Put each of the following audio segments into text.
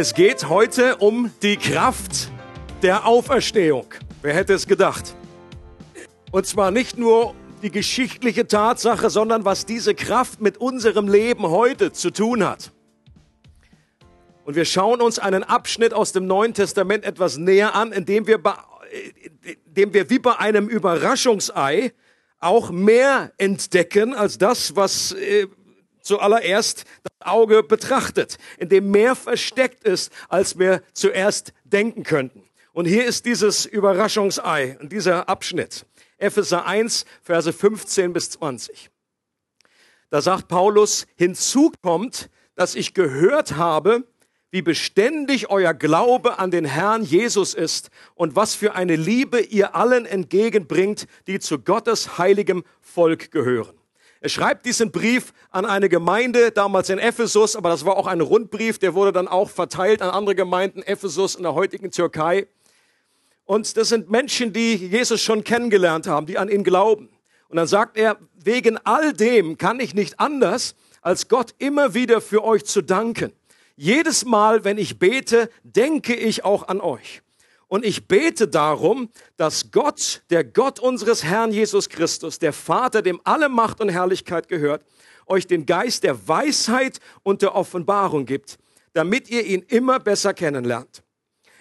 Es geht heute um die Kraft der Auferstehung. Wer hätte es gedacht? Und zwar nicht nur die geschichtliche Tatsache, sondern was diese Kraft mit unserem Leben heute zu tun hat. Und wir schauen uns einen Abschnitt aus dem Neuen Testament etwas näher an, indem wir, indem wir wie bei einem Überraschungsei auch mehr entdecken als das, was äh, zuallererst das Auge betrachtet, in dem mehr versteckt ist, als wir zuerst denken könnten. Und hier ist dieses Überraschungsei, dieser Abschnitt. Epheser 1, Verse 15 bis 20. Da sagt Paulus, hinzu kommt, dass ich gehört habe, wie beständig euer Glaube an den Herrn Jesus ist und was für eine Liebe ihr allen entgegenbringt, die zu Gottes heiligem Volk gehören. Er schreibt diesen Brief an eine Gemeinde, damals in Ephesus, aber das war auch ein Rundbrief, der wurde dann auch verteilt an andere Gemeinden, Ephesus in der heutigen Türkei. Und das sind Menschen, die Jesus schon kennengelernt haben, die an ihn glauben. Und dann sagt er, wegen all dem kann ich nicht anders, als Gott immer wieder für euch zu danken. Jedes Mal, wenn ich bete, denke ich auch an euch. Und ich bete darum, dass Gott, der Gott unseres Herrn Jesus Christus, der Vater, dem alle Macht und Herrlichkeit gehört, euch den Geist der Weisheit und der Offenbarung gibt, damit ihr ihn immer besser kennenlernt.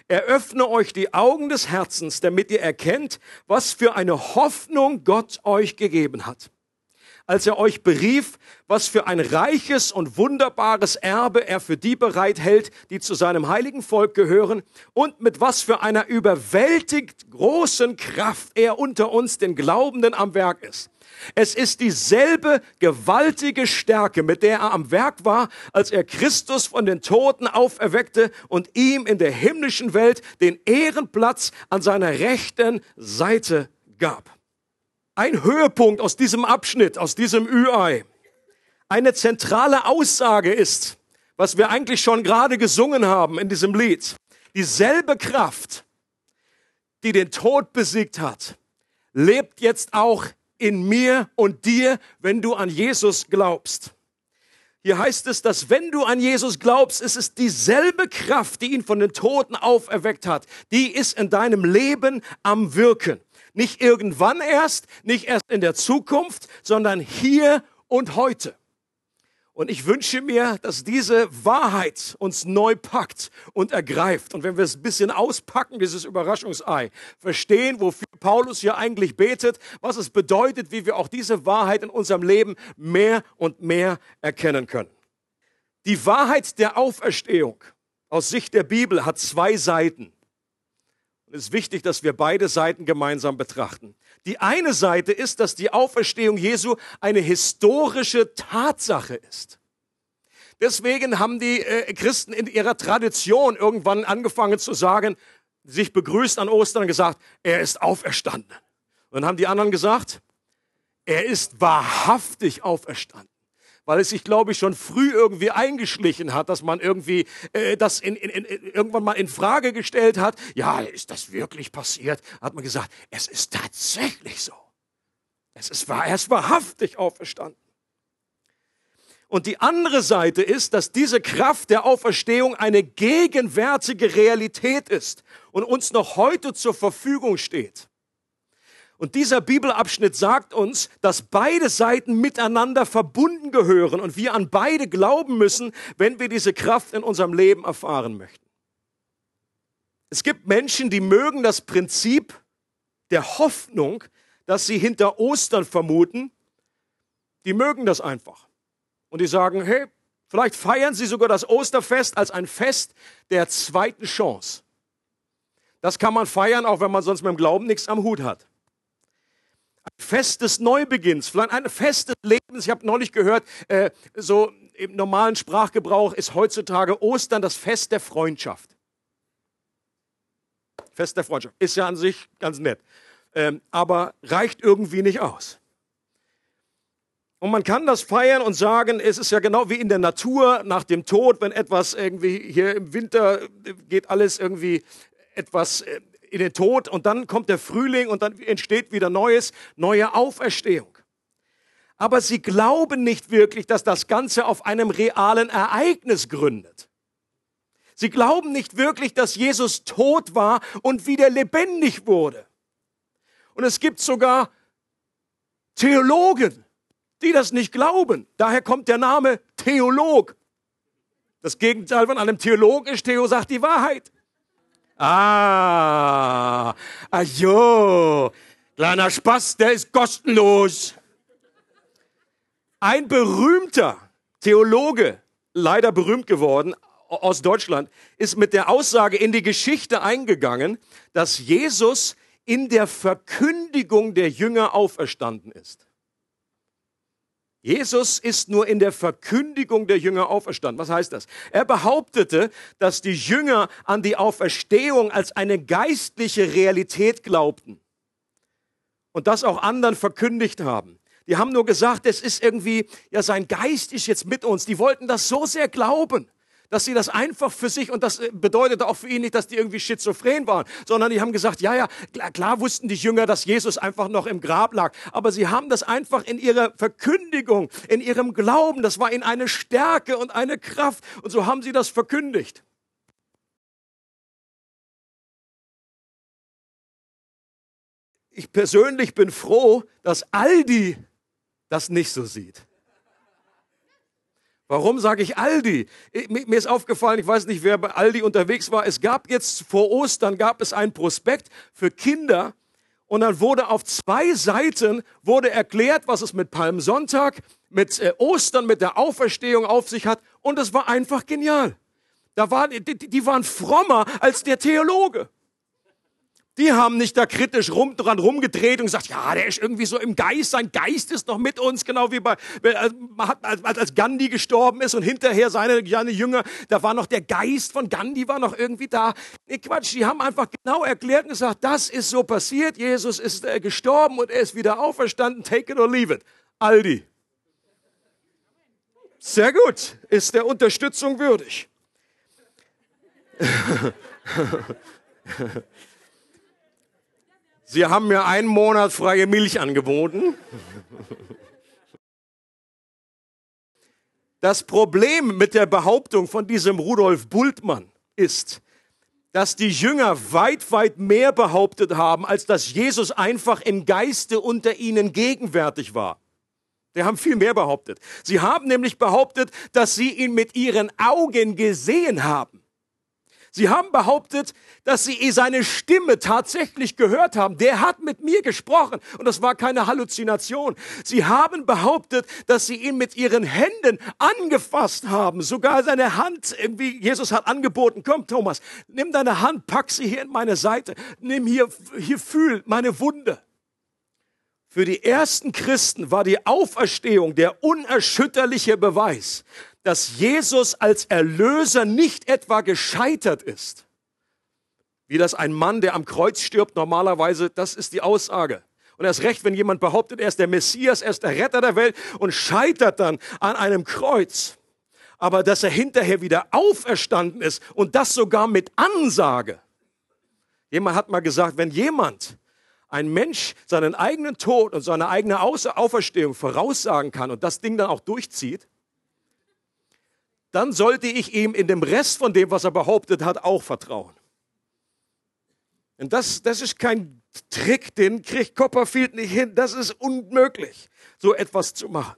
Eröffne euch die Augen des Herzens, damit ihr erkennt, was für eine Hoffnung Gott euch gegeben hat als er euch berief, was für ein reiches und wunderbares Erbe er für die bereithält, die zu seinem heiligen Volk gehören, und mit was für einer überwältigt großen Kraft er unter uns, den Glaubenden, am Werk ist. Es ist dieselbe gewaltige Stärke, mit der er am Werk war, als er Christus von den Toten auferweckte und ihm in der himmlischen Welt den Ehrenplatz an seiner rechten Seite gab ein Höhepunkt aus diesem Abschnitt, aus diesem Ü-Ei, eine zentrale Aussage ist, was wir eigentlich schon gerade gesungen haben in diesem Lied. Dieselbe Kraft, die den Tod besiegt hat, lebt jetzt auch in mir und dir, wenn du an Jesus glaubst. Hier heißt es, dass wenn du an Jesus glaubst, ist es dieselbe Kraft, die ihn von den Toten auferweckt hat, die ist in deinem Leben am Wirken. Nicht irgendwann erst, nicht erst in der Zukunft, sondern hier und heute. Und ich wünsche mir, dass diese Wahrheit uns neu packt und ergreift. Und wenn wir es ein bisschen auspacken, dieses Überraschungsei, verstehen, wofür Paulus hier eigentlich betet, was es bedeutet, wie wir auch diese Wahrheit in unserem Leben mehr und mehr erkennen können. Die Wahrheit der Auferstehung aus Sicht der Bibel hat zwei Seiten. Und es ist wichtig, dass wir beide Seiten gemeinsam betrachten. Die eine Seite ist, dass die Auferstehung Jesu eine historische Tatsache ist. Deswegen haben die äh, Christen in ihrer Tradition irgendwann angefangen zu sagen, sich begrüßt an Ostern und gesagt, er ist auferstanden. Und dann haben die anderen gesagt, er ist wahrhaftig auferstanden weil es sich, glaube ich, schon früh irgendwie eingeschlichen hat, dass man irgendwie äh, das in, in, in, irgendwann mal in Frage gestellt hat. Ja, ist das wirklich passiert? Hat man gesagt, es ist tatsächlich so. Es ist wahr, er ist wahrhaftig auferstanden. Und die andere Seite ist, dass diese Kraft der Auferstehung eine gegenwärtige Realität ist und uns noch heute zur Verfügung steht. Und dieser Bibelabschnitt sagt uns, dass beide Seiten miteinander verbunden gehören und wir an beide glauben müssen, wenn wir diese Kraft in unserem Leben erfahren möchten. Es gibt Menschen, die mögen das Prinzip der Hoffnung, das sie hinter Ostern vermuten, die mögen das einfach. Und die sagen, hey, vielleicht feiern sie sogar das Osterfest als ein Fest der zweiten Chance. Das kann man feiern, auch wenn man sonst mit dem Glauben nichts am Hut hat. Fest des Neubeginns, vielleicht ein Fest des Lebens. Ich habe neulich gehört, äh, so im normalen Sprachgebrauch ist heutzutage Ostern das Fest der Freundschaft. Fest der Freundschaft. Ist ja an sich ganz nett. Ähm, aber reicht irgendwie nicht aus. Und man kann das feiern und sagen, es ist ja genau wie in der Natur nach dem Tod, wenn etwas irgendwie hier im Winter geht alles irgendwie etwas in den Tod und dann kommt der Frühling und dann entsteht wieder Neues, neue Auferstehung. Aber sie glauben nicht wirklich, dass das Ganze auf einem realen Ereignis gründet. Sie glauben nicht wirklich, dass Jesus tot war und wieder lebendig wurde. Und es gibt sogar Theologen, die das nicht glauben. Daher kommt der Name Theolog. Das Gegenteil von einem Theolog ist, Theo sagt die Wahrheit. Ah, ajo, kleiner Spaß, der ist kostenlos. Ein berühmter Theologe, leider berühmt geworden, aus Deutschland, ist mit der Aussage in die Geschichte eingegangen, dass Jesus in der Verkündigung der Jünger auferstanden ist. Jesus ist nur in der Verkündigung der Jünger auferstanden. Was heißt das? Er behauptete, dass die Jünger an die Auferstehung als eine geistliche Realität glaubten und das auch anderen verkündigt haben. Die haben nur gesagt, es ist irgendwie, ja, sein Geist ist jetzt mit uns. Die wollten das so sehr glauben dass sie das einfach für sich, und das äh, bedeutete auch für ihn nicht, dass die irgendwie schizophren waren, sondern die haben gesagt, ja, ja, klar, klar wussten die Jünger, dass Jesus einfach noch im Grab lag, aber sie haben das einfach in ihrer Verkündigung, in ihrem Glauben, das war ihnen eine Stärke und eine Kraft, und so haben sie das verkündigt. Ich persönlich bin froh, dass Aldi das nicht so sieht. Warum sage ich Aldi? Mir ist aufgefallen, ich weiß nicht, wer bei Aldi unterwegs war. Es gab jetzt vor Ostern gab es ein Prospekt für Kinder und dann wurde auf zwei Seiten wurde erklärt, was es mit Palmsonntag, mit äh, Ostern, mit der Auferstehung auf sich hat und es war einfach genial. Da waren, die, die waren frommer als der Theologe. Die haben nicht da kritisch rum, dran rumgedreht und gesagt, ja, der ist irgendwie so im Geist, sein Geist ist noch mit uns, genau wie bei, als, als Gandhi gestorben ist und hinterher seine, seine Jünger, da war noch der Geist von Gandhi war noch irgendwie da. Nee, Quatsch, die haben einfach genau erklärt und gesagt, das ist so passiert, Jesus ist äh, gestorben und er ist wieder auferstanden, take it or leave it. Aldi. Sehr gut, ist der Unterstützung würdig. Sie haben mir einen Monat freie Milch angeboten. Das Problem mit der Behauptung von diesem Rudolf Bultmann ist, dass die Jünger weit, weit mehr behauptet haben, als dass Jesus einfach im Geiste unter ihnen gegenwärtig war. Die haben viel mehr behauptet. Sie haben nämlich behauptet, dass sie ihn mit ihren Augen gesehen haben. Sie haben behauptet, dass sie seine Stimme tatsächlich gehört haben. Der hat mit mir gesprochen und das war keine Halluzination. Sie haben behauptet, dass sie ihn mit ihren Händen angefasst haben. Sogar seine Hand, irgendwie, Jesus hat angeboten, komm Thomas, nimm deine Hand, pack sie hier in meine Seite, nimm hier, hier fühl meine Wunde. Für die ersten Christen war die Auferstehung der unerschütterliche Beweis, dass Jesus als Erlöser nicht etwa gescheitert ist. Wie das ein Mann, der am Kreuz stirbt, normalerweise, das ist die Aussage. Und erst recht, wenn jemand behauptet, er ist der Messias, er ist der Retter der Welt und scheitert dann an einem Kreuz. Aber dass er hinterher wieder auferstanden ist und das sogar mit Ansage. Jemand hat mal gesagt, wenn jemand, ein Mensch, seinen eigenen Tod und seine eigene Auferstehung voraussagen kann und das Ding dann auch durchzieht, dann sollte ich ihm in dem Rest von dem, was er behauptet hat, auch vertrauen. Und das, das ist kein Trick, den kriegt Copperfield nicht hin. Das ist unmöglich, so etwas zu machen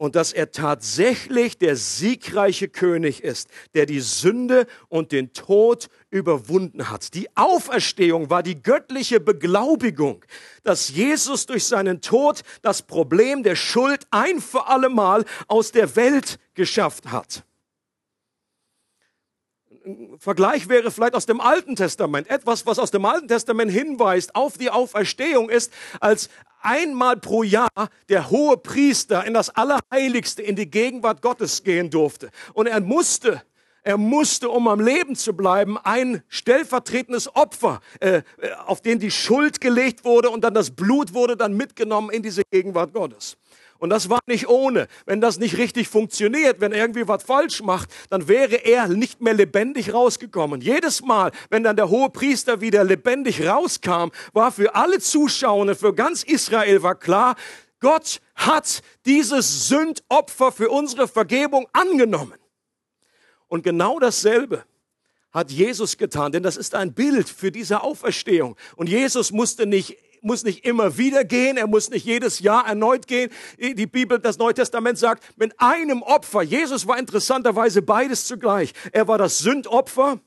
und dass er tatsächlich der siegreiche König ist, der die Sünde und den Tod überwunden hat. Die Auferstehung war die göttliche Beglaubigung, dass Jesus durch seinen Tod das Problem der Schuld ein für allemal aus der Welt geschafft hat. Vergleich wäre vielleicht aus dem Alten Testament. Etwas, was aus dem Alten Testament hinweist auf die Auferstehung ist, als einmal pro Jahr der hohe Priester in das Allerheiligste, in die Gegenwart Gottes gehen durfte. Und er musste er musste, um am Leben zu bleiben, ein stellvertretendes Opfer, äh, auf den die Schuld gelegt wurde und dann das Blut wurde dann mitgenommen in diese Gegenwart Gottes. Und das war nicht ohne. Wenn das nicht richtig funktioniert, wenn er irgendwie was falsch macht, dann wäre er nicht mehr lebendig rausgekommen. Jedes Mal, wenn dann der hohe Priester wieder lebendig rauskam, war für alle Zuschauer, für ganz Israel war klar, Gott hat dieses Sündopfer für unsere Vergebung angenommen. Und genau dasselbe hat Jesus getan, denn das ist ein Bild für diese Auferstehung. Und Jesus musste nicht muss nicht immer wieder gehen, er muss nicht jedes Jahr erneut gehen. Die Bibel, das Neue Testament sagt, mit einem Opfer. Jesus war interessanterweise beides zugleich. Er war das Sündopfer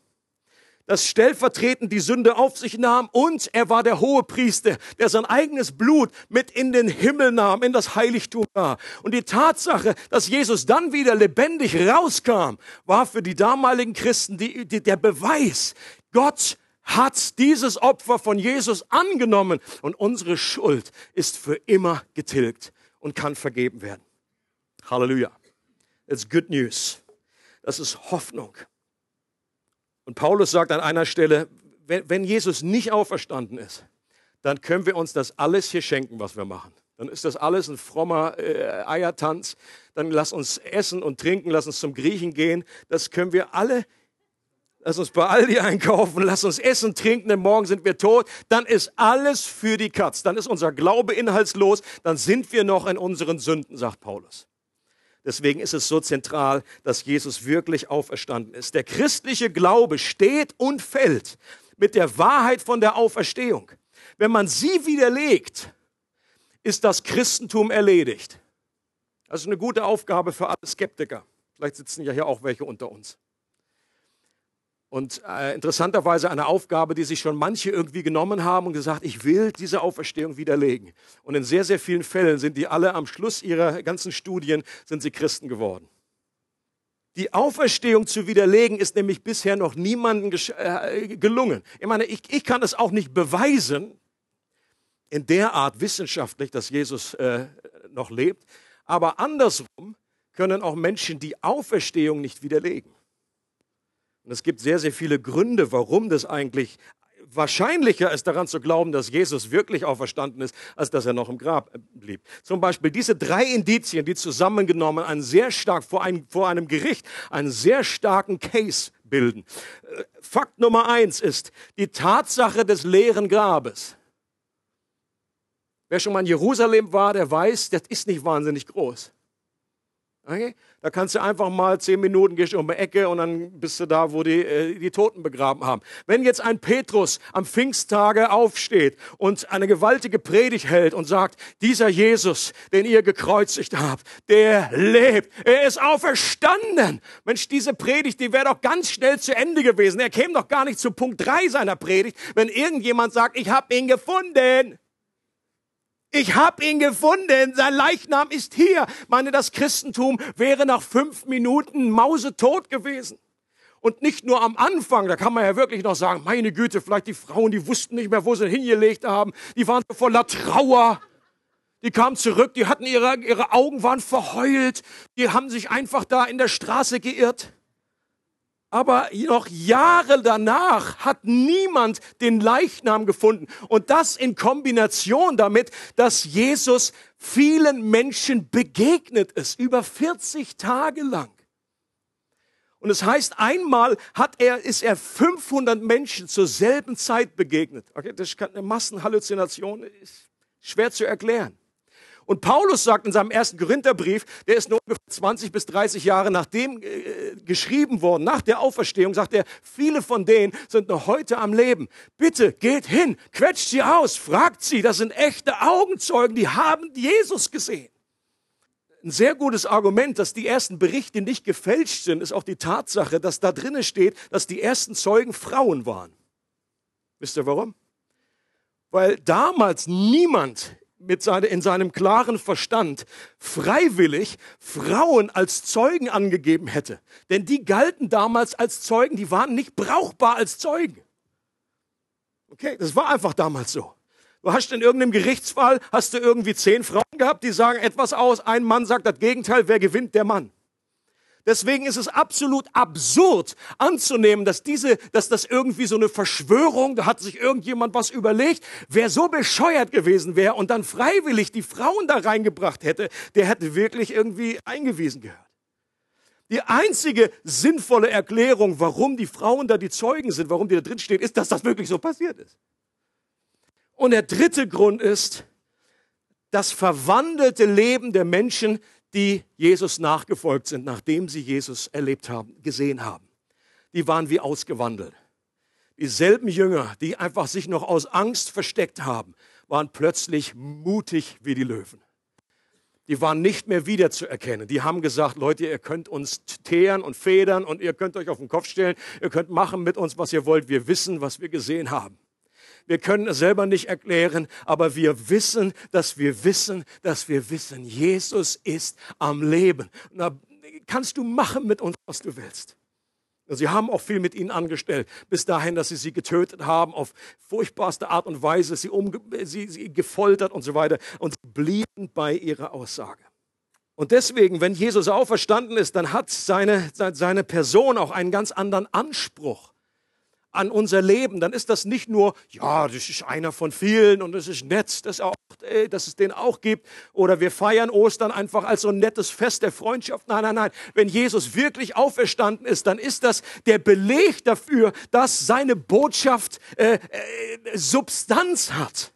das stellvertretend die Sünde auf sich nahm und er war der hohe Priester, der sein eigenes Blut mit in den Himmel nahm, in das Heiligtum war. Und die Tatsache, dass Jesus dann wieder lebendig rauskam, war für die damaligen Christen die, die, der Beweis, Gott hat dieses Opfer von Jesus angenommen und unsere Schuld ist für immer getilgt und kann vergeben werden. Halleluja. It's good news. Das ist Hoffnung. Und Paulus sagt an einer Stelle, wenn, wenn Jesus nicht auferstanden ist, dann können wir uns das alles hier schenken, was wir machen. Dann ist das alles ein frommer äh, Eiertanz. Dann lass uns essen und trinken, lass uns zum Griechen gehen. Das können wir alle. Lass uns bei Aldi einkaufen, lass uns essen, trinken, denn morgen sind wir tot. Dann ist alles für die Katz. Dann ist unser Glaube inhaltslos. Dann sind wir noch in unseren Sünden, sagt Paulus. Deswegen ist es so zentral, dass Jesus wirklich auferstanden ist. Der christliche Glaube steht und fällt mit der Wahrheit von der Auferstehung. Wenn man sie widerlegt, ist das Christentum erledigt. Das ist eine gute Aufgabe für alle Skeptiker. Vielleicht sitzen ja hier auch welche unter uns. Und äh, interessanterweise eine Aufgabe, die sich schon manche irgendwie genommen haben und gesagt, ich will diese Auferstehung widerlegen. Und in sehr, sehr vielen Fällen sind die alle am Schluss ihrer ganzen Studien, sind sie Christen geworden. Die Auferstehung zu widerlegen ist nämlich bisher noch niemandem äh, gelungen. Ich meine, ich, ich kann es auch nicht beweisen, in der Art wissenschaftlich, dass Jesus äh, noch lebt. Aber andersrum können auch Menschen die Auferstehung nicht widerlegen. Und es gibt sehr, sehr viele Gründe, warum das eigentlich wahrscheinlicher ist, daran zu glauben, dass Jesus wirklich auferstanden ist, als dass er noch im Grab äh, blieb. Zum Beispiel diese drei Indizien, die zusammengenommen einen sehr stark vor einem, vor einem Gericht einen sehr starken Case bilden. Äh, Fakt Nummer eins ist die Tatsache des leeren Grabes. Wer schon mal in Jerusalem war, der weiß, das ist nicht wahnsinnig groß. Okay? Da kannst du einfach mal zehn Minuten gehst um die Ecke und dann bist du da, wo die äh, die Toten begraben haben. Wenn jetzt ein Petrus am Pfingsttage aufsteht und eine gewaltige Predigt hält und sagt, dieser Jesus, den ihr gekreuzigt habt, der lebt, er ist auferstanden. Mensch, diese Predigt, die wäre doch ganz schnell zu Ende gewesen. Er käme doch gar nicht zu Punkt drei seiner Predigt, wenn irgendjemand sagt, ich habe ihn gefunden. Ich habe ihn gefunden, sein Leichnam ist hier. Meine, das Christentum wäre nach fünf Minuten mausetot gewesen. Und nicht nur am Anfang, da kann man ja wirklich noch sagen, meine Güte, vielleicht die Frauen, die wussten nicht mehr, wo sie hingelegt haben. Die waren voller Trauer. Die kamen zurück, die hatten ihre, ihre Augen waren verheult. Die haben sich einfach da in der Straße geirrt. Aber noch Jahre danach hat niemand den Leichnam gefunden. Und das in Kombination damit, dass Jesus vielen Menschen begegnet ist, über 40 Tage lang. Und es heißt, einmal hat er, ist er 500 Menschen zur selben Zeit begegnet. Okay, das ist eine Massenhalluzination, ist schwer zu erklären. Und Paulus sagt in seinem ersten Korintherbrief, der ist nur ungefähr 20 bis 30 Jahre nachdem äh, geschrieben worden, nach der Auferstehung, sagt er, viele von denen sind noch heute am Leben. Bitte geht hin, quetscht sie aus, fragt sie, das sind echte Augenzeugen, die haben Jesus gesehen. Ein sehr gutes Argument, dass die ersten Berichte nicht gefälscht sind, ist auch die Tatsache, dass da drinnen steht, dass die ersten Zeugen Frauen waren. Wisst ihr warum? Weil damals niemand mit seine, in seinem klaren Verstand freiwillig Frauen als Zeugen angegeben hätte. Denn die galten damals als Zeugen, die waren nicht brauchbar als Zeugen. Okay, das war einfach damals so. Du hast in irgendeinem Gerichtsfall, hast du irgendwie zehn Frauen gehabt, die sagen etwas aus, ein Mann sagt das Gegenteil, wer gewinnt? Der Mann. Deswegen ist es absolut absurd anzunehmen, dass diese, dass das irgendwie so eine Verschwörung, da hat sich irgendjemand was überlegt, wer so bescheuert gewesen wäre und dann freiwillig die Frauen da reingebracht hätte, der hätte wirklich irgendwie eingewiesen gehört. Die einzige sinnvolle Erklärung, warum die Frauen da die Zeugen sind, warum die da drin stehen, ist, dass das wirklich so passiert ist. Und der dritte Grund ist, das verwandelte Leben der Menschen die Jesus nachgefolgt sind, nachdem sie Jesus erlebt haben, gesehen haben. Die waren wie ausgewandelt. Dieselben Jünger, die einfach sich noch aus Angst versteckt haben, waren plötzlich mutig wie die Löwen. Die waren nicht mehr wiederzuerkennen. Die haben gesagt, Leute, ihr könnt uns teeren und federn und ihr könnt euch auf den Kopf stellen, ihr könnt machen mit uns, was ihr wollt. Wir wissen, was wir gesehen haben. Wir können es selber nicht erklären, aber wir wissen, dass wir wissen, dass wir wissen, Jesus ist am Leben. Da kannst du machen mit uns, was du willst. Sie haben auch viel mit ihnen angestellt, bis dahin, dass sie sie getötet haben, auf furchtbarste Art und Weise, sie, umge sie, sie gefoltert und so weiter. Und sie blieben bei ihrer Aussage. Und deswegen, wenn Jesus auferstanden ist, dann hat seine, seine Person auch einen ganz anderen Anspruch an unser Leben, dann ist das nicht nur, ja, das ist einer von vielen und es ist nett, dass, auch, äh, dass es den auch gibt. Oder wir feiern Ostern einfach als so ein nettes Fest der Freundschaft. Nein, nein, nein. Wenn Jesus wirklich auferstanden ist, dann ist das der Beleg dafür, dass seine Botschaft äh, äh, Substanz hat.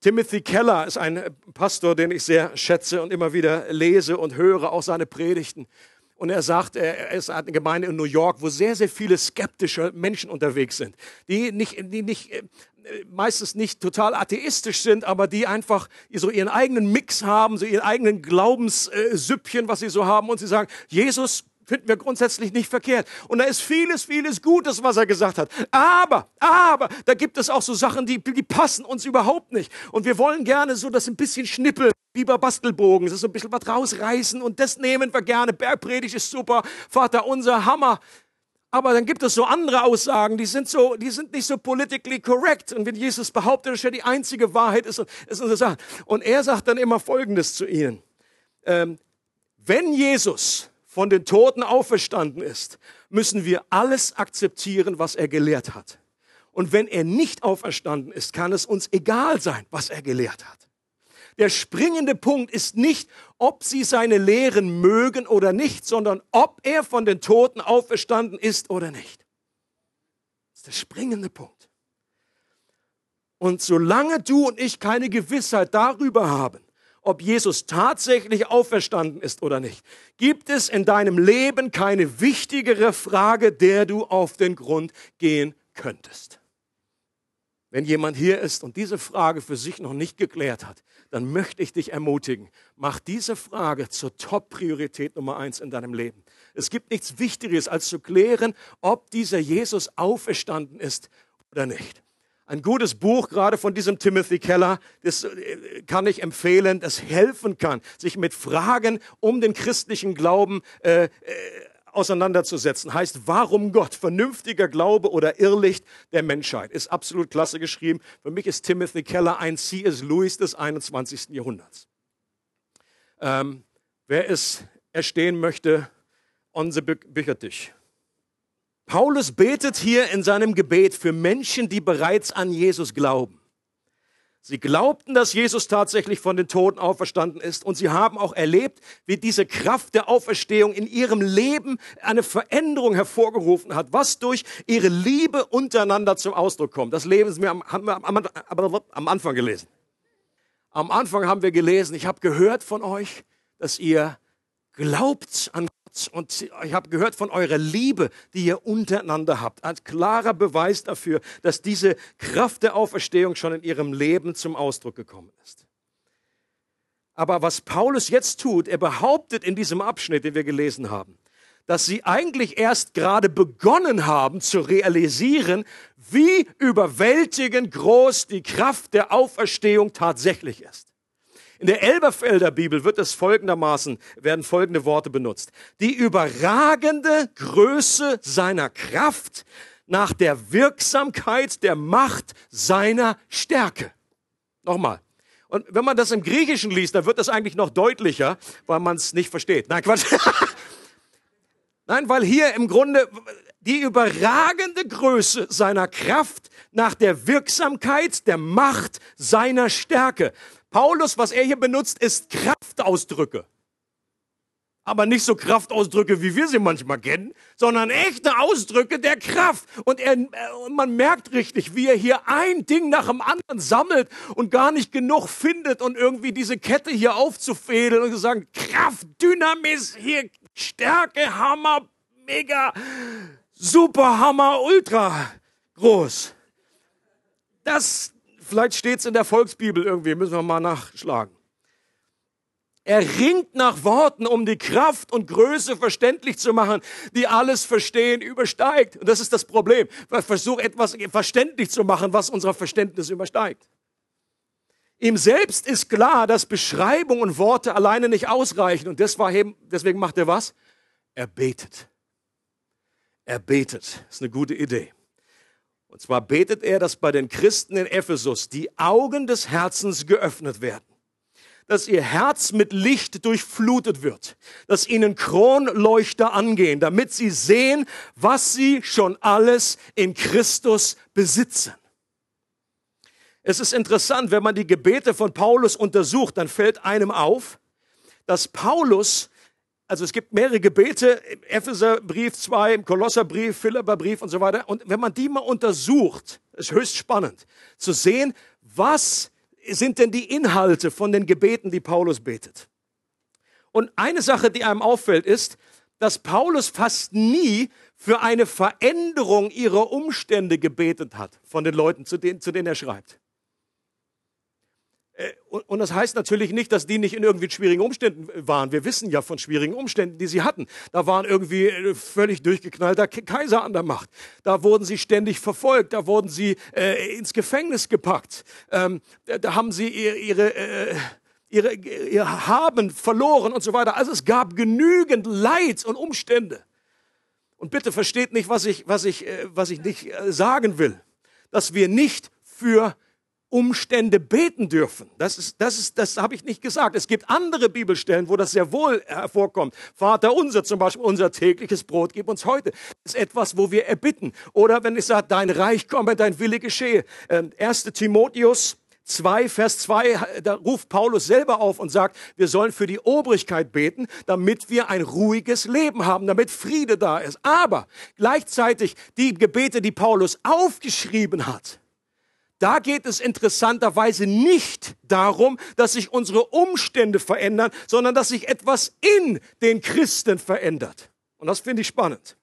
Timothy Keller ist ein Pastor, den ich sehr schätze und immer wieder lese und höre, auch seine Predigten. Und er sagt, er ist eine Gemeinde in New York, wo sehr, sehr viele skeptische Menschen unterwegs sind, die nicht, die nicht äh, meistens nicht total atheistisch sind, aber die einfach so ihren eigenen Mix haben, so ihren eigenen Glaubenssüppchen, was sie so haben. Und sie sagen, Jesus finden wir grundsätzlich nicht verkehrt. Und da ist vieles, vieles Gutes, was er gesagt hat. Aber, aber, da gibt es auch so Sachen, die, die passen uns überhaupt nicht. Und wir wollen gerne so das ein bisschen schnippeln, wie bei Bastelbogen, das ist so ein bisschen was rausreißen und das nehmen wir gerne. Bergpredigt ist super, Vater unser, Hammer. Aber dann gibt es so andere Aussagen, die sind so, die sind nicht so politically correct. Und wenn Jesus behauptet, dass er die einzige Wahrheit ist, ist unsere Sache. Und er sagt dann immer Folgendes zu ihnen. Ähm, wenn Jesus von den Toten auferstanden ist, müssen wir alles akzeptieren, was er gelehrt hat. Und wenn er nicht auferstanden ist, kann es uns egal sein, was er gelehrt hat. Der springende Punkt ist nicht, ob sie seine Lehren mögen oder nicht, sondern ob er von den Toten auferstanden ist oder nicht. Das ist der springende Punkt. Und solange du und ich keine Gewissheit darüber haben, ob Jesus tatsächlich auferstanden ist oder nicht. Gibt es in deinem Leben keine wichtigere Frage, der du auf den Grund gehen könntest? Wenn jemand hier ist und diese Frage für sich noch nicht geklärt hat, dann möchte ich dich ermutigen, mach diese Frage zur Top-Priorität Nummer eins in deinem Leben. Es gibt nichts Wichtigeres, als zu klären, ob dieser Jesus auferstanden ist oder nicht. Ein gutes Buch, gerade von diesem Timothy Keller, das äh, kann ich empfehlen, das helfen kann, sich mit Fragen um den christlichen Glauben äh, äh, auseinanderzusetzen. Heißt, warum Gott? Vernünftiger Glaube oder Irrlicht der Menschheit. Ist absolut klasse geschrieben. Für mich ist Timothy Keller ein C.S. Lewis des 21. Jahrhunderts. Ähm, wer es erstehen möchte, on the Büchertisch. Paulus betet hier in seinem Gebet für Menschen, die bereits an Jesus glauben. Sie glaubten, dass Jesus tatsächlich von den Toten auferstanden ist und sie haben auch erlebt, wie diese Kraft der Auferstehung in ihrem Leben eine Veränderung hervorgerufen hat, was durch ihre Liebe untereinander zum Ausdruck kommt. Das Leben ist mir am, haben wir am, am Anfang gelesen. Am Anfang haben wir gelesen, ich habe gehört von euch, dass ihr glaubt an und ich habe gehört von eurer Liebe, die ihr untereinander habt. Ein klarer Beweis dafür, dass diese Kraft der Auferstehung schon in ihrem Leben zum Ausdruck gekommen ist. Aber was Paulus jetzt tut, er behauptet in diesem Abschnitt, den wir gelesen haben, dass sie eigentlich erst gerade begonnen haben zu realisieren, wie überwältigend groß die Kraft der Auferstehung tatsächlich ist. In der Elberfelder Bibel wird es folgendermaßen, werden folgende Worte benutzt. Die überragende Größe seiner Kraft nach der Wirksamkeit der Macht seiner Stärke. Nochmal. Und wenn man das im Griechischen liest, dann wird das eigentlich noch deutlicher, weil man es nicht versteht. Nein, Quatsch. Nein, weil hier im Grunde die überragende Größe seiner Kraft nach der Wirksamkeit der Macht seiner Stärke. Paulus, was er hier benutzt, ist Kraftausdrücke. Aber nicht so Kraftausdrücke, wie wir sie manchmal kennen, sondern echte Ausdrücke der Kraft. Und er, äh, man merkt richtig, wie er hier ein Ding nach dem anderen sammelt und gar nicht genug findet und irgendwie diese Kette hier aufzufädeln und zu sagen, Kraft, Dynamis, hier Stärke, Hammer, mega, super Hammer, ultra groß. Das, Vielleicht steht es in der Volksbibel irgendwie, müssen wir mal nachschlagen. Er ringt nach Worten, um die Kraft und Größe verständlich zu machen, die alles Verstehen übersteigt. Und das ist das Problem. Wir versuchen etwas verständlich zu machen, was unser Verständnis übersteigt. Ihm selbst ist klar, dass Beschreibung und Worte alleine nicht ausreichen. Und deswegen macht er was? Er betet. Er betet. Das ist eine gute Idee. Und zwar betet er, dass bei den Christen in Ephesus die Augen des Herzens geöffnet werden, dass ihr Herz mit Licht durchflutet wird, dass ihnen Kronleuchter angehen, damit sie sehen, was sie schon alles in Christus besitzen. Es ist interessant, wenn man die Gebete von Paulus untersucht, dann fällt einem auf, dass Paulus also es gibt mehrere Gebete Epheserbrief 2, im Kolosserbrief, Philipperbrief und so weiter. Und wenn man die mal untersucht, ist höchst spannend zu sehen, was sind denn die Inhalte von den Gebeten, die Paulus betet. Und eine Sache, die einem auffällt, ist, dass Paulus fast nie für eine Veränderung ihrer Umstände gebetet hat von den Leuten, zu denen, zu denen er schreibt. Äh, und das heißt natürlich nicht, dass die nicht in irgendwie schwierigen Umständen waren. Wir wissen ja von schwierigen Umständen, die sie hatten. Da waren irgendwie äh, völlig durchgeknallter Kaiser an der Macht. Da wurden sie ständig verfolgt. Da wurden sie äh, ins Gefängnis gepackt. Ähm, da haben sie ihre, äh, ihre, ihr Haben verloren und so weiter. Also es gab genügend Leid und Umstände. Und bitte versteht nicht, was ich, was ich, äh, was ich nicht sagen will. Dass wir nicht für Umstände beten dürfen. Das ist, das ist, das habe ich nicht gesagt. Es gibt andere Bibelstellen, wo das sehr wohl hervorkommt. Vater unser zum Beispiel, unser tägliches Brot gib uns heute. Das ist etwas, wo wir erbitten. Oder wenn ich sage, dein Reich komme, dein Wille geschehe. 1. Ähm, Timotheus 2, Vers 2, da ruft Paulus selber auf und sagt, wir sollen für die Obrigkeit beten, damit wir ein ruhiges Leben haben, damit Friede da ist. Aber gleichzeitig die Gebete, die Paulus aufgeschrieben hat, da geht es interessanterweise nicht darum, dass sich unsere Umstände verändern, sondern dass sich etwas in den Christen verändert. Und das finde ich spannend.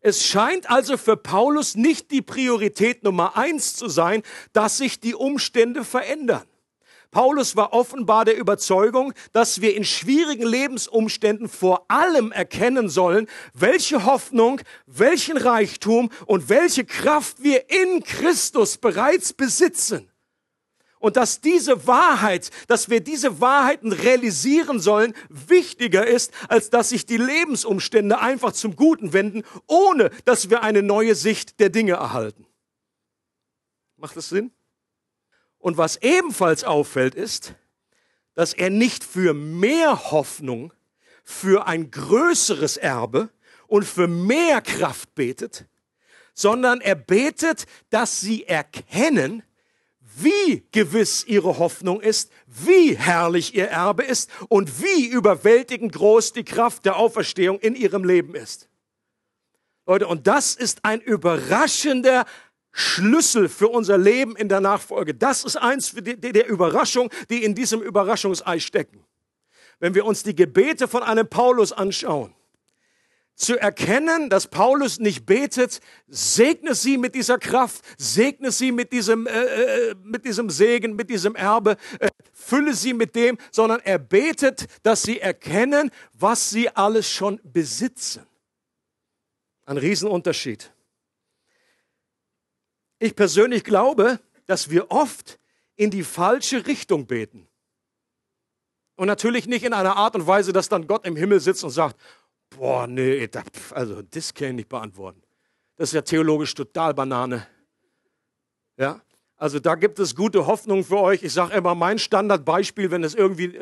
Es scheint also für Paulus nicht die Priorität Nummer eins zu sein, dass sich die Umstände verändern. Paulus war offenbar der Überzeugung, dass wir in schwierigen Lebensumständen vor allem erkennen sollen, welche Hoffnung, welchen Reichtum und welche Kraft wir in Christus bereits besitzen. Und dass diese Wahrheit, dass wir diese Wahrheiten realisieren sollen, wichtiger ist, als dass sich die Lebensumstände einfach zum Guten wenden, ohne dass wir eine neue Sicht der Dinge erhalten. Macht das Sinn? Und was ebenfalls auffällt, ist, dass er nicht für mehr Hoffnung, für ein größeres Erbe und für mehr Kraft betet, sondern er betet, dass sie erkennen, wie gewiss ihre Hoffnung ist, wie herrlich ihr Erbe ist und wie überwältigend groß die Kraft der Auferstehung in ihrem Leben ist. Leute, und das ist ein überraschender Schlüssel für unser Leben in der Nachfolge. Das ist eins der Überraschung, die in diesem Überraschungsei stecken. Wenn wir uns die Gebete von einem Paulus anschauen, zu erkennen, dass Paulus nicht betet, segne sie mit dieser Kraft, segne sie mit diesem, äh, äh, mit diesem Segen, mit diesem Erbe, äh, fülle sie mit dem, sondern er betet, dass sie erkennen, was sie alles schon besitzen. Ein Riesenunterschied. Ich persönlich glaube, dass wir oft in die falsche Richtung beten. Und natürlich nicht in einer Art und Weise, dass dann Gott im Himmel sitzt und sagt, boah, nee, also das kann ich nicht beantworten. Das ist ja theologisch total Banane. Ja, also da gibt es gute Hoffnung für euch. Ich sage immer, mein Standardbeispiel, wenn es irgendwie,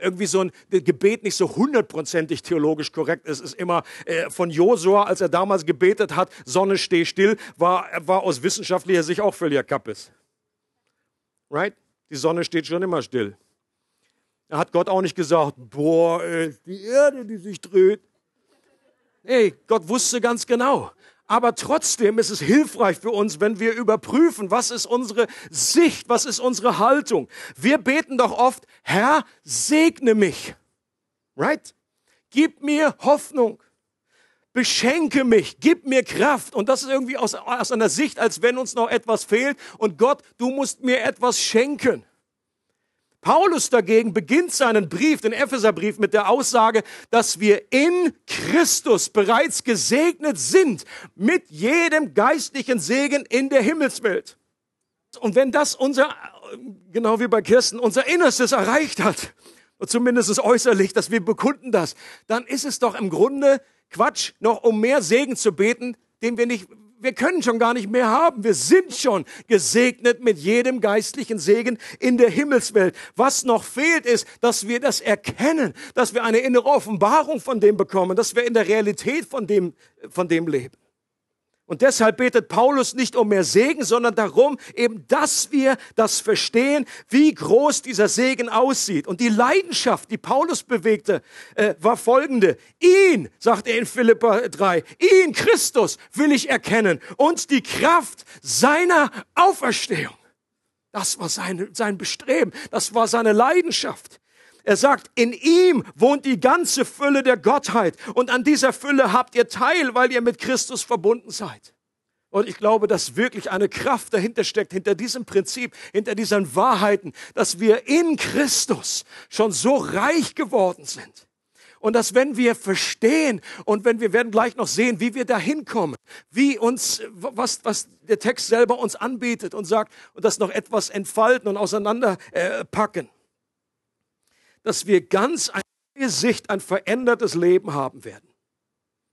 irgendwie so ein Gebet nicht so hundertprozentig theologisch korrekt ist, ist immer äh, von Josua, als er damals gebetet hat, Sonne steh still, war, war aus wissenschaftlicher Sicht auch völliger Kappes. Right? Die Sonne steht schon immer still. Da hat Gott auch nicht gesagt, boah, ey, die Erde, die sich dreht. Hey, Gott wusste ganz genau. Aber trotzdem ist es hilfreich für uns, wenn wir überprüfen, was ist unsere Sicht, was ist unsere Haltung. Wir beten doch oft, Herr, segne mich. Right? Gib mir Hoffnung. Beschenke mich, gib mir Kraft. Und das ist irgendwie aus, aus einer Sicht, als wenn uns noch etwas fehlt. Und Gott, du musst mir etwas schenken. Paulus dagegen beginnt seinen Brief, den Epheserbrief, mit der Aussage, dass wir in Christus bereits gesegnet sind mit jedem geistlichen Segen in der Himmelswelt. Und wenn das unser, genau wie bei Kirsten, unser Innerstes erreicht hat, zumindest äußerlich, dass wir bekunden das, dann ist es doch im Grunde Quatsch, noch um mehr Segen zu beten, den wir nicht wir können schon gar nicht mehr haben. Wir sind schon gesegnet mit jedem geistlichen Segen in der Himmelswelt. Was noch fehlt ist, dass wir das erkennen, dass wir eine innere Offenbarung von dem bekommen, dass wir in der Realität von dem, von dem leben. Und deshalb betet Paulus nicht um mehr Segen, sondern darum eben, dass wir das verstehen, wie groß dieser Segen aussieht. Und die Leidenschaft, die Paulus bewegte, äh, war folgende. Ihn, sagt er in Philippa 3, ihn, Christus, will ich erkennen und die Kraft seiner Auferstehung. Das war sein, sein Bestreben, das war seine Leidenschaft. Er sagt, in ihm wohnt die ganze Fülle der Gottheit und an dieser Fülle habt ihr Teil, weil ihr mit Christus verbunden seid. Und ich glaube, dass wirklich eine Kraft dahinter steckt, hinter diesem Prinzip, hinter diesen Wahrheiten, dass wir in Christus schon so reich geworden sind. Und dass wenn wir verstehen und wenn wir werden gleich noch sehen, wie wir da hinkommen, wie uns, was, was der Text selber uns anbietet und sagt und das noch etwas entfalten und auseinanderpacken. Äh, dass wir ganz eine neue Sicht, ein verändertes Leben haben werden.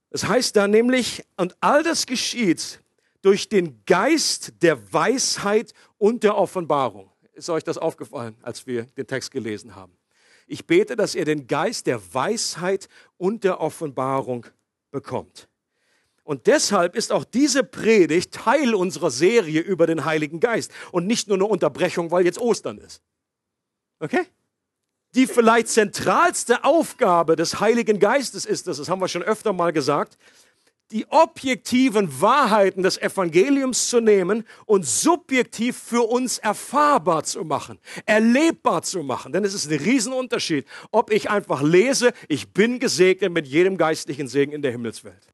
Das heißt da nämlich, und all das geschieht durch den Geist der Weisheit und der Offenbarung. Ist euch das aufgefallen, als wir den Text gelesen haben? Ich bete, dass ihr den Geist der Weisheit und der Offenbarung bekommt. Und deshalb ist auch diese Predigt Teil unserer Serie über den Heiligen Geist und nicht nur eine Unterbrechung, weil jetzt Ostern ist. Okay? Die vielleicht zentralste Aufgabe des Heiligen Geistes ist das haben wir schon öfter mal gesagt, die objektiven Wahrheiten des Evangeliums zu nehmen und subjektiv für uns erfahrbar zu machen, erlebbar zu machen. Denn es ist ein Riesenunterschied, ob ich einfach lese, ich bin gesegnet mit jedem geistlichen Segen in der Himmelswelt.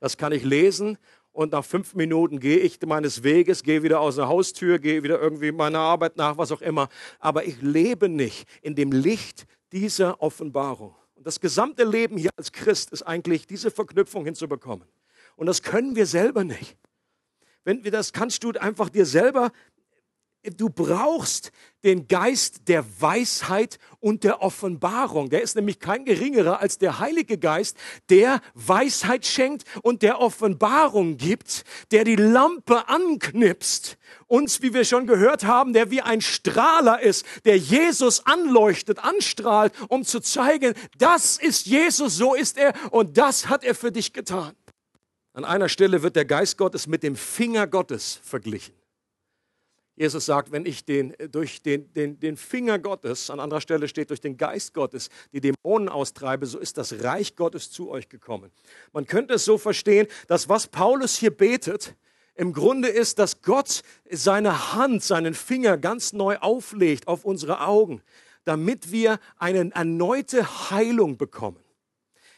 Das kann ich lesen und nach fünf Minuten gehe ich meines Weges, gehe wieder aus der Haustür, gehe wieder irgendwie meiner Arbeit nach, was auch immer. Aber ich lebe nicht in dem Licht dieser Offenbarung. Und das gesamte Leben hier als Christ ist eigentlich diese Verknüpfung hinzubekommen. Und das können wir selber nicht. Wenn wir das kannst du einfach dir selber Du brauchst den Geist der Weisheit und der Offenbarung. Der ist nämlich kein geringerer als der Heilige Geist, der Weisheit schenkt und der Offenbarung gibt, der die Lampe anknipst. Uns, wie wir schon gehört haben, der wie ein Strahler ist, der Jesus anleuchtet, anstrahlt, um zu zeigen, das ist Jesus, so ist er und das hat er für dich getan. An einer Stelle wird der Geist Gottes mit dem Finger Gottes verglichen. Jesus sagt, wenn ich den, äh, durch den, den, den Finger Gottes, an anderer Stelle steht, durch den Geist Gottes die Dämonen austreibe, so ist das Reich Gottes zu euch gekommen. Man könnte es so verstehen, dass was Paulus hier betet, im Grunde ist, dass Gott seine Hand, seinen Finger ganz neu auflegt auf unsere Augen, damit wir eine erneute Heilung bekommen.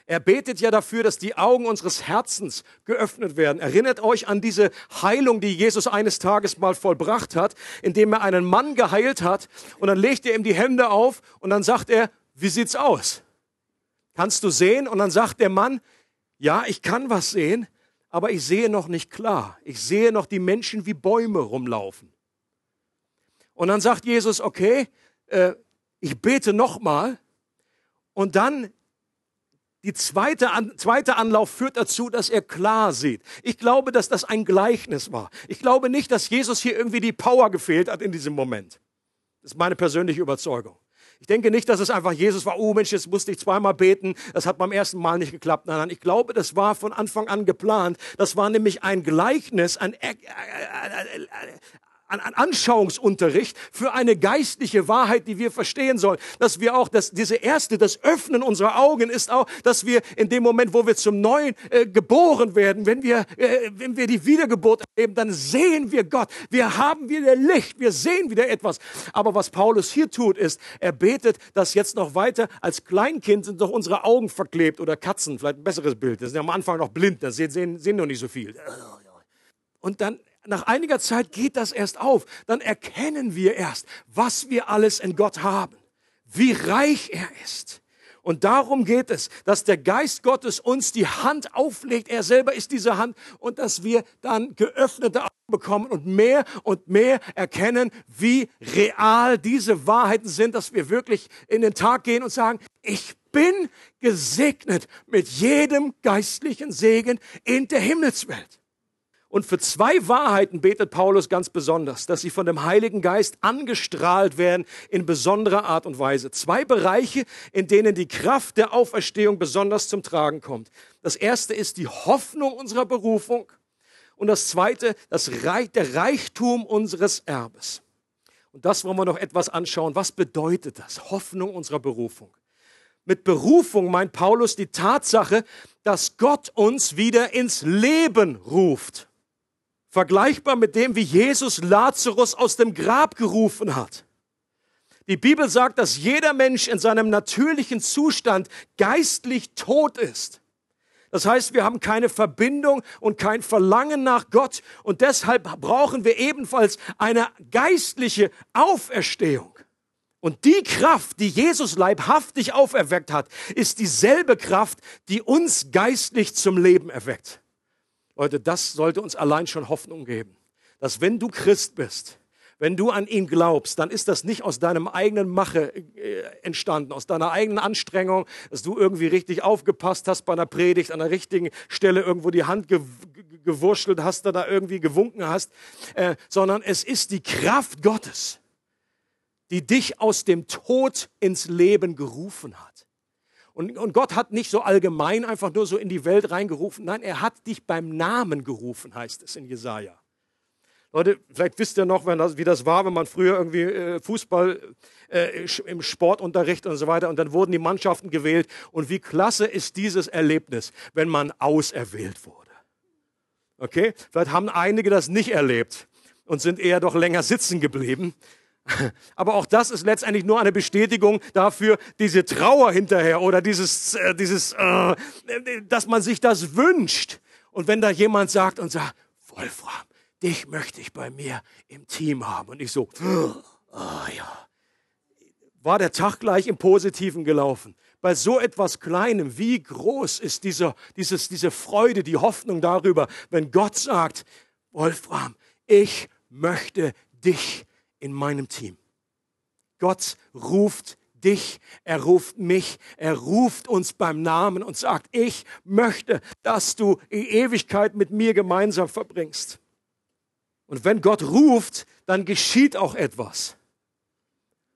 Er betet ja dafür, dass die Augen unseres Herzens geöffnet werden. Erinnert euch an diese Heilung, die Jesus eines Tages mal vollbracht hat, indem er einen Mann geheilt hat und dann legt er ihm die Hände auf und dann sagt er, wie sieht's aus? Kannst du sehen? Und dann sagt der Mann, ja, ich kann was sehen, aber ich sehe noch nicht klar. Ich sehe noch die Menschen wie Bäume rumlaufen. Und dann sagt Jesus, okay, äh, ich bete nochmal. Und dann die zweite, an, zweite Anlauf führt dazu, dass er klar sieht. Ich glaube, dass das ein Gleichnis war. Ich glaube nicht, dass Jesus hier irgendwie die Power gefehlt hat in diesem Moment. Das ist meine persönliche Überzeugung. Ich denke nicht, dass es einfach Jesus war, oh Mensch, jetzt musste ich zweimal beten, das hat beim ersten Mal nicht geklappt. Nein, nein, ich glaube, das war von Anfang an geplant. Das war nämlich ein Gleichnis, ein, an, an Anschauungsunterricht für eine geistliche Wahrheit, die wir verstehen sollen. Dass wir auch, dass diese erste, das Öffnen unserer Augen ist auch, dass wir in dem Moment, wo wir zum Neuen äh, geboren werden, wenn wir, äh, wenn wir die Wiedergeburt erleben, dann sehen wir Gott. Wir haben wieder Licht, wir sehen wieder etwas. Aber was Paulus hier tut, ist, er betet, dass jetzt noch weiter als Kleinkind sind doch unsere Augen verklebt oder Katzen, vielleicht ein besseres Bild. Das sind ja am Anfang noch blind, das sehen, sehen, sehen noch nicht so viel. Und dann nach einiger Zeit geht das erst auf. Dann erkennen wir erst, was wir alles in Gott haben, wie reich er ist. Und darum geht es, dass der Geist Gottes uns die Hand auflegt. Er selber ist diese Hand und dass wir dann geöffnete Augen bekommen und mehr und mehr erkennen, wie real diese Wahrheiten sind, dass wir wirklich in den Tag gehen und sagen, ich bin gesegnet mit jedem geistlichen Segen in der Himmelswelt. Und für zwei Wahrheiten betet Paulus ganz besonders, dass sie von dem Heiligen Geist angestrahlt werden in besonderer Art und Weise. Zwei Bereiche, in denen die Kraft der Auferstehung besonders zum Tragen kommt. Das erste ist die Hoffnung unserer Berufung und das zweite, das Reich, der Reichtum unseres Erbes. Und das wollen wir noch etwas anschauen. Was bedeutet das? Hoffnung unserer Berufung. Mit Berufung meint Paulus die Tatsache, dass Gott uns wieder ins Leben ruft. Vergleichbar mit dem, wie Jesus Lazarus aus dem Grab gerufen hat. Die Bibel sagt, dass jeder Mensch in seinem natürlichen Zustand geistlich tot ist. Das heißt, wir haben keine Verbindung und kein Verlangen nach Gott und deshalb brauchen wir ebenfalls eine geistliche Auferstehung. Und die Kraft, die Jesus leibhaftig auferweckt hat, ist dieselbe Kraft, die uns geistlich zum Leben erweckt. Leute, das sollte uns allein schon Hoffnung geben, dass wenn du Christ bist, wenn du an ihn glaubst, dann ist das nicht aus deinem eigenen Mache äh, entstanden, aus deiner eigenen Anstrengung, dass du irgendwie richtig aufgepasst hast bei einer Predigt, an der richtigen Stelle irgendwo die Hand ge gewurschtelt hast, da irgendwie gewunken hast, äh, sondern es ist die Kraft Gottes, die dich aus dem Tod ins Leben gerufen hat. Und, und Gott hat nicht so allgemein einfach nur so in die Welt reingerufen. Nein, er hat dich beim Namen gerufen, heißt es in Jesaja. Leute, vielleicht wisst ihr noch, das, wie das war, wenn man früher irgendwie äh, Fußball äh, im Sportunterricht und so weiter und dann wurden die Mannschaften gewählt. Und wie klasse ist dieses Erlebnis, wenn man auserwählt wurde. Okay? Vielleicht haben einige das nicht erlebt und sind eher doch länger sitzen geblieben. Aber auch das ist letztendlich nur eine Bestätigung dafür, diese Trauer hinterher oder dieses, äh, dieses, äh, dass man sich das wünscht. Und wenn da jemand sagt und sagt, Wolfram, dich möchte ich bei mir im Team haben. Und ich so, oh, ja. War der Tag gleich im Positiven gelaufen. Bei so etwas Kleinem, wie groß ist dieser, dieses, diese Freude, die Hoffnung darüber, wenn Gott sagt, Wolfram, ich möchte dich in meinem Team. Gott ruft dich, er ruft mich, er ruft uns beim Namen und sagt, ich möchte, dass du die Ewigkeit mit mir gemeinsam verbringst. Und wenn Gott ruft, dann geschieht auch etwas.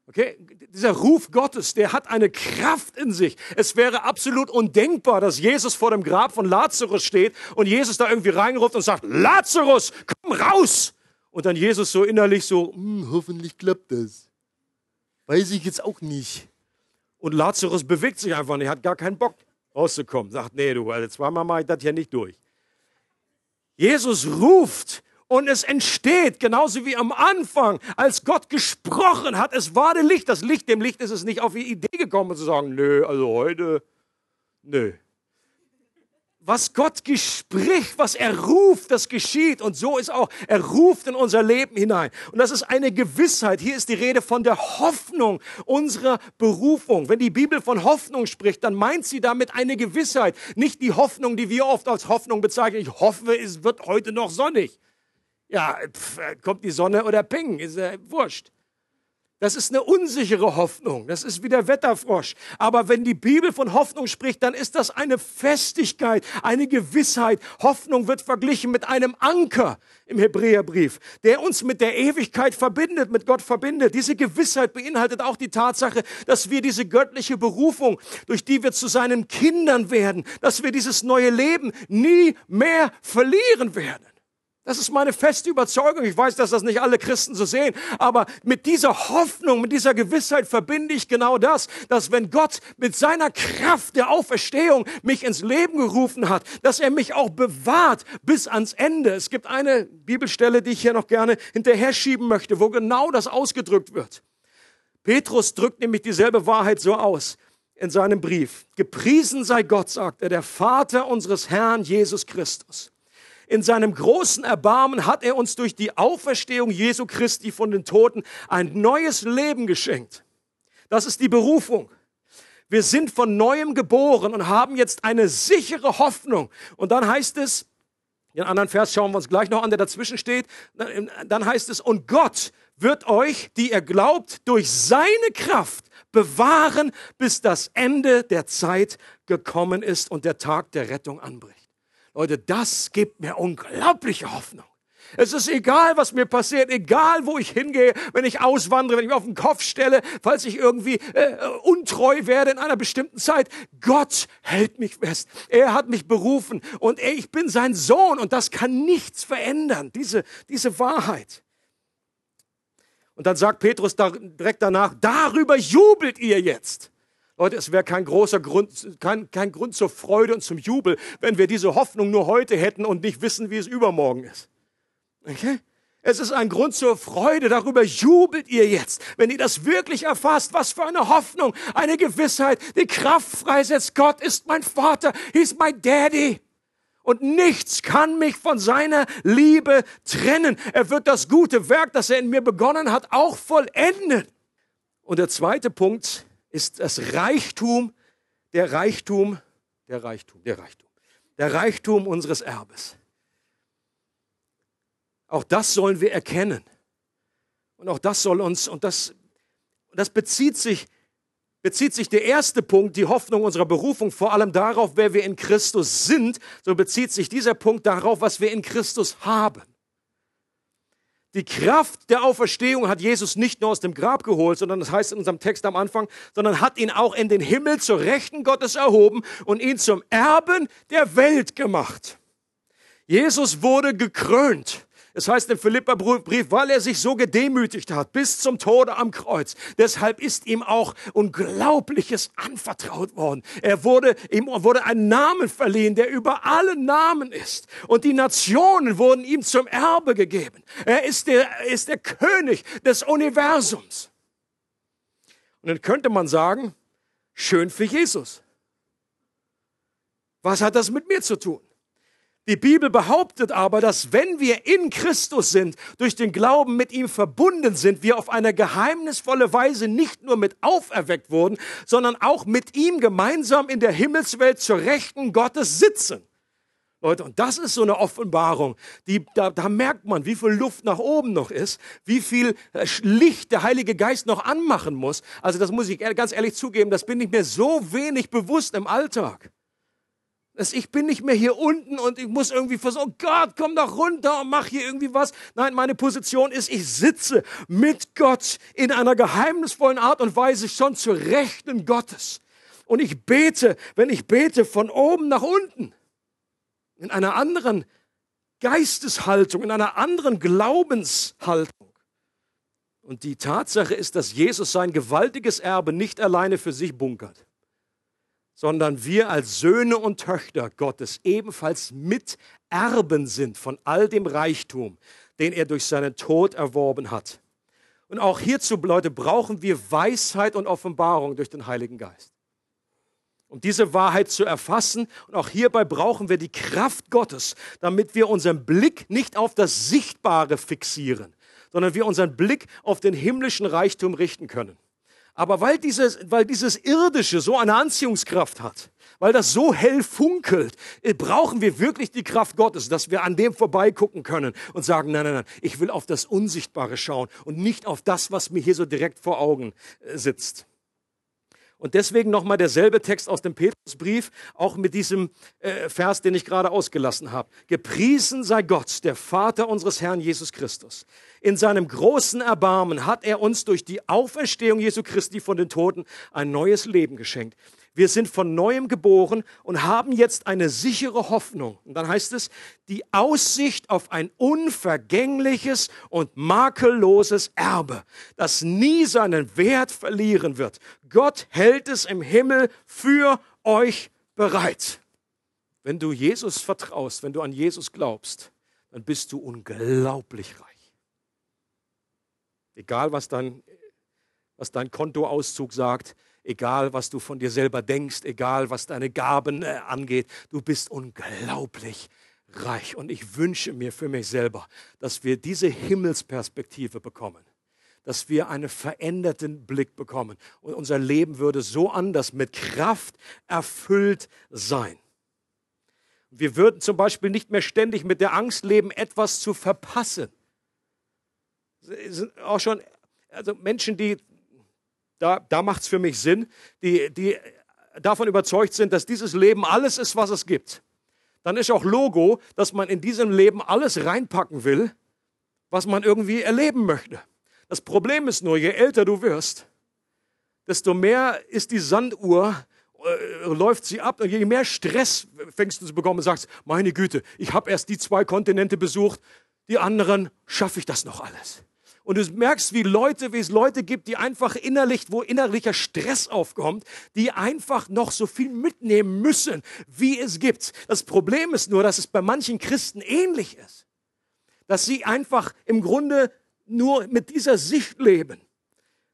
Okay, dieser Ruf Gottes, der hat eine Kraft in sich. Es wäre absolut undenkbar, dass Jesus vor dem Grab von Lazarus steht und Jesus da irgendwie reinruft und sagt, Lazarus, komm raus! Und dann Jesus so innerlich so, hm, hoffentlich klappt das. Weiß ich jetzt auch nicht. Und Lazarus bewegt sich einfach nicht, hat gar keinen Bock rauszukommen. Sagt, nee, du, also zweimal mache ich das hier nicht durch. Jesus ruft und es entsteht, genauso wie am Anfang, als Gott gesprochen hat, es war der Licht. Das Licht, dem Licht ist es nicht auf die Idee gekommen zu sagen, nö, also heute, nö. Was Gott spricht, was er ruft, das geschieht. Und so ist auch, er ruft in unser Leben hinein. Und das ist eine Gewissheit. Hier ist die Rede von der Hoffnung unserer Berufung. Wenn die Bibel von Hoffnung spricht, dann meint sie damit eine Gewissheit. Nicht die Hoffnung, die wir oft als Hoffnung bezeichnen. Ich hoffe, es wird heute noch sonnig. Ja, pff, kommt die Sonne oder ping, ist ja wurscht. Das ist eine unsichere Hoffnung. Das ist wie der Wetterfrosch. Aber wenn die Bibel von Hoffnung spricht, dann ist das eine Festigkeit, eine Gewissheit. Hoffnung wird verglichen mit einem Anker im Hebräerbrief, der uns mit der Ewigkeit verbindet, mit Gott verbindet. Diese Gewissheit beinhaltet auch die Tatsache, dass wir diese göttliche Berufung, durch die wir zu seinen Kindern werden, dass wir dieses neue Leben nie mehr verlieren werden. Das ist meine feste Überzeugung. Ich weiß, dass das nicht alle Christen so sehen, aber mit dieser Hoffnung, mit dieser Gewissheit verbinde ich genau das, dass wenn Gott mit seiner Kraft der Auferstehung mich ins Leben gerufen hat, dass er mich auch bewahrt bis ans Ende. Es gibt eine Bibelstelle, die ich hier noch gerne hinterher schieben möchte, wo genau das ausgedrückt wird. Petrus drückt nämlich dieselbe Wahrheit so aus in seinem Brief. Gepriesen sei Gott, sagt er, der Vater unseres Herrn Jesus Christus in seinem großen Erbarmen hat er uns durch die Auferstehung Jesu Christi von den Toten ein neues Leben geschenkt. Das ist die Berufung. Wir sind von neuem geboren und haben jetzt eine sichere Hoffnung. Und dann heißt es, den anderen Vers schauen wir uns gleich noch an, der dazwischen steht. Dann heißt es, und Gott wird euch, die ihr glaubt, durch seine Kraft bewahren, bis das Ende der Zeit gekommen ist und der Tag der Rettung anbricht. Leute, das gibt mir unglaubliche Hoffnung. Es ist egal, was mir passiert, egal, wo ich hingehe, wenn ich auswandere, wenn ich mich auf den Kopf stelle, falls ich irgendwie äh, untreu werde in einer bestimmten Zeit. Gott hält mich fest. Er hat mich berufen und ich bin sein Sohn und das kann nichts verändern, diese, diese Wahrheit. Und dann sagt Petrus direkt danach, darüber jubelt ihr jetzt. Leute, es wäre kein großer Grund, kein, kein Grund zur Freude und zum Jubel, wenn wir diese Hoffnung nur heute hätten und nicht wissen, wie es übermorgen ist. Okay? Es ist ein Grund zur Freude, darüber jubelt ihr jetzt, wenn ihr das wirklich erfasst. Was für eine Hoffnung, eine Gewissheit, die Kraft freisetzt. Gott ist mein Vater, he's my daddy. Und nichts kann mich von seiner Liebe trennen. Er wird das gute Werk, das er in mir begonnen hat, auch vollenden. Und der zweite Punkt, ist das Reichtum, der Reichtum, der Reichtum, der Reichtum, der Reichtum unseres Erbes. Auch das sollen wir erkennen. Und auch das soll uns, und das, das bezieht sich, bezieht sich der erste Punkt, die Hoffnung unserer Berufung, vor allem darauf, wer wir in Christus sind, so bezieht sich dieser Punkt darauf, was wir in Christus haben. Die Kraft der Auferstehung hat Jesus nicht nur aus dem Grab geholt, sondern das heißt in unserem Text am Anfang, sondern hat ihn auch in den Himmel zur Rechten Gottes erhoben und ihn zum Erben der Welt gemacht. Jesus wurde gekrönt. Es heißt im Philipperbrief, weil er sich so gedemütigt hat bis zum Tode am Kreuz. Deshalb ist ihm auch Unglaubliches anvertraut worden. Er wurde, ihm wurde ein Namen verliehen, der über alle Namen ist. Und die Nationen wurden ihm zum Erbe gegeben. Er ist der, er ist der König des Universums. Und dann könnte man sagen, schön für Jesus. Was hat das mit mir zu tun? Die Bibel behauptet aber, dass wenn wir in Christus sind, durch den Glauben mit ihm verbunden sind, wir auf eine geheimnisvolle Weise nicht nur mit auferweckt wurden, sondern auch mit ihm gemeinsam in der Himmelswelt zur Rechten Gottes sitzen. Leute, und das ist so eine Offenbarung, die, da, da merkt man, wie viel Luft nach oben noch ist, wie viel äh, Licht der Heilige Geist noch anmachen muss. Also das muss ich ganz ehrlich zugeben, das bin ich mir so wenig bewusst im Alltag. Dass ich bin nicht mehr hier unten und ich muss irgendwie versuchen, oh Gott, komm doch runter und mach hier irgendwie was. Nein, meine Position ist, ich sitze mit Gott in einer geheimnisvollen Art und Weise schon zur Rechten Gottes. Und ich bete, wenn ich bete, von oben nach unten. In einer anderen Geisteshaltung, in einer anderen Glaubenshaltung. Und die Tatsache ist, dass Jesus sein gewaltiges Erbe nicht alleine für sich bunkert sondern wir als Söhne und Töchter Gottes ebenfalls Miterben sind von all dem Reichtum, den er durch seinen Tod erworben hat. Und auch hierzu, Leute, brauchen wir Weisheit und Offenbarung durch den Heiligen Geist. um diese Wahrheit zu erfassen. Und auch hierbei brauchen wir die Kraft Gottes, damit wir unseren Blick nicht auf das Sichtbare fixieren, sondern wir unseren Blick auf den himmlischen Reichtum richten können. Aber weil dieses, weil dieses Irdische so eine Anziehungskraft hat, weil das so hell funkelt, äh, brauchen wir wirklich die Kraft Gottes, dass wir an dem vorbeigucken können und sagen, nein, nein, nein, ich will auf das Unsichtbare schauen und nicht auf das, was mir hier so direkt vor Augen äh, sitzt. Und deswegen nochmal derselbe Text aus dem Petrusbrief, auch mit diesem äh, Vers, den ich gerade ausgelassen habe. Gepriesen sei Gott, der Vater unseres Herrn Jesus Christus. In seinem großen Erbarmen hat er uns durch die Auferstehung Jesu Christi von den Toten ein neues Leben geschenkt. Wir sind von neuem geboren und haben jetzt eine sichere Hoffnung. Und dann heißt es, die Aussicht auf ein unvergängliches und makelloses Erbe, das nie seinen Wert verlieren wird. Gott hält es im Himmel für euch bereit. Wenn du Jesus vertraust, wenn du an Jesus glaubst, dann bist du unglaublich reich. Egal, was dein, was dein Kontoauszug sagt, egal was du von dir selber denkst, egal was deine Gaben äh, angeht, du bist unglaublich reich. Und ich wünsche mir für mich selber, dass wir diese Himmelsperspektive bekommen, dass wir einen veränderten Blick bekommen und unser Leben würde so anders mit Kraft erfüllt sein. Wir würden zum Beispiel nicht mehr ständig mit der Angst leben, etwas zu verpassen. Sind auch schon also Menschen, die da, da macht es für mich Sinn, die, die davon überzeugt sind, dass dieses Leben alles ist, was es gibt. Dann ist auch Logo, dass man in diesem Leben alles reinpacken will, was man irgendwie erleben möchte. Das Problem ist nur, je älter du wirst, desto mehr ist die Sanduhr, äh, läuft sie ab und je mehr Stress fängst du zu bekommen und sagst, meine Güte, ich habe erst die zwei Kontinente besucht, die anderen schaffe ich das noch alles. Und du merkst, wie Leute, wie es Leute gibt, die einfach innerlich, wo innerlicher Stress aufkommt, die einfach noch so viel mitnehmen müssen, wie es gibt. Das Problem ist nur, dass es bei manchen Christen ähnlich ist. Dass sie einfach im Grunde nur mit dieser Sicht leben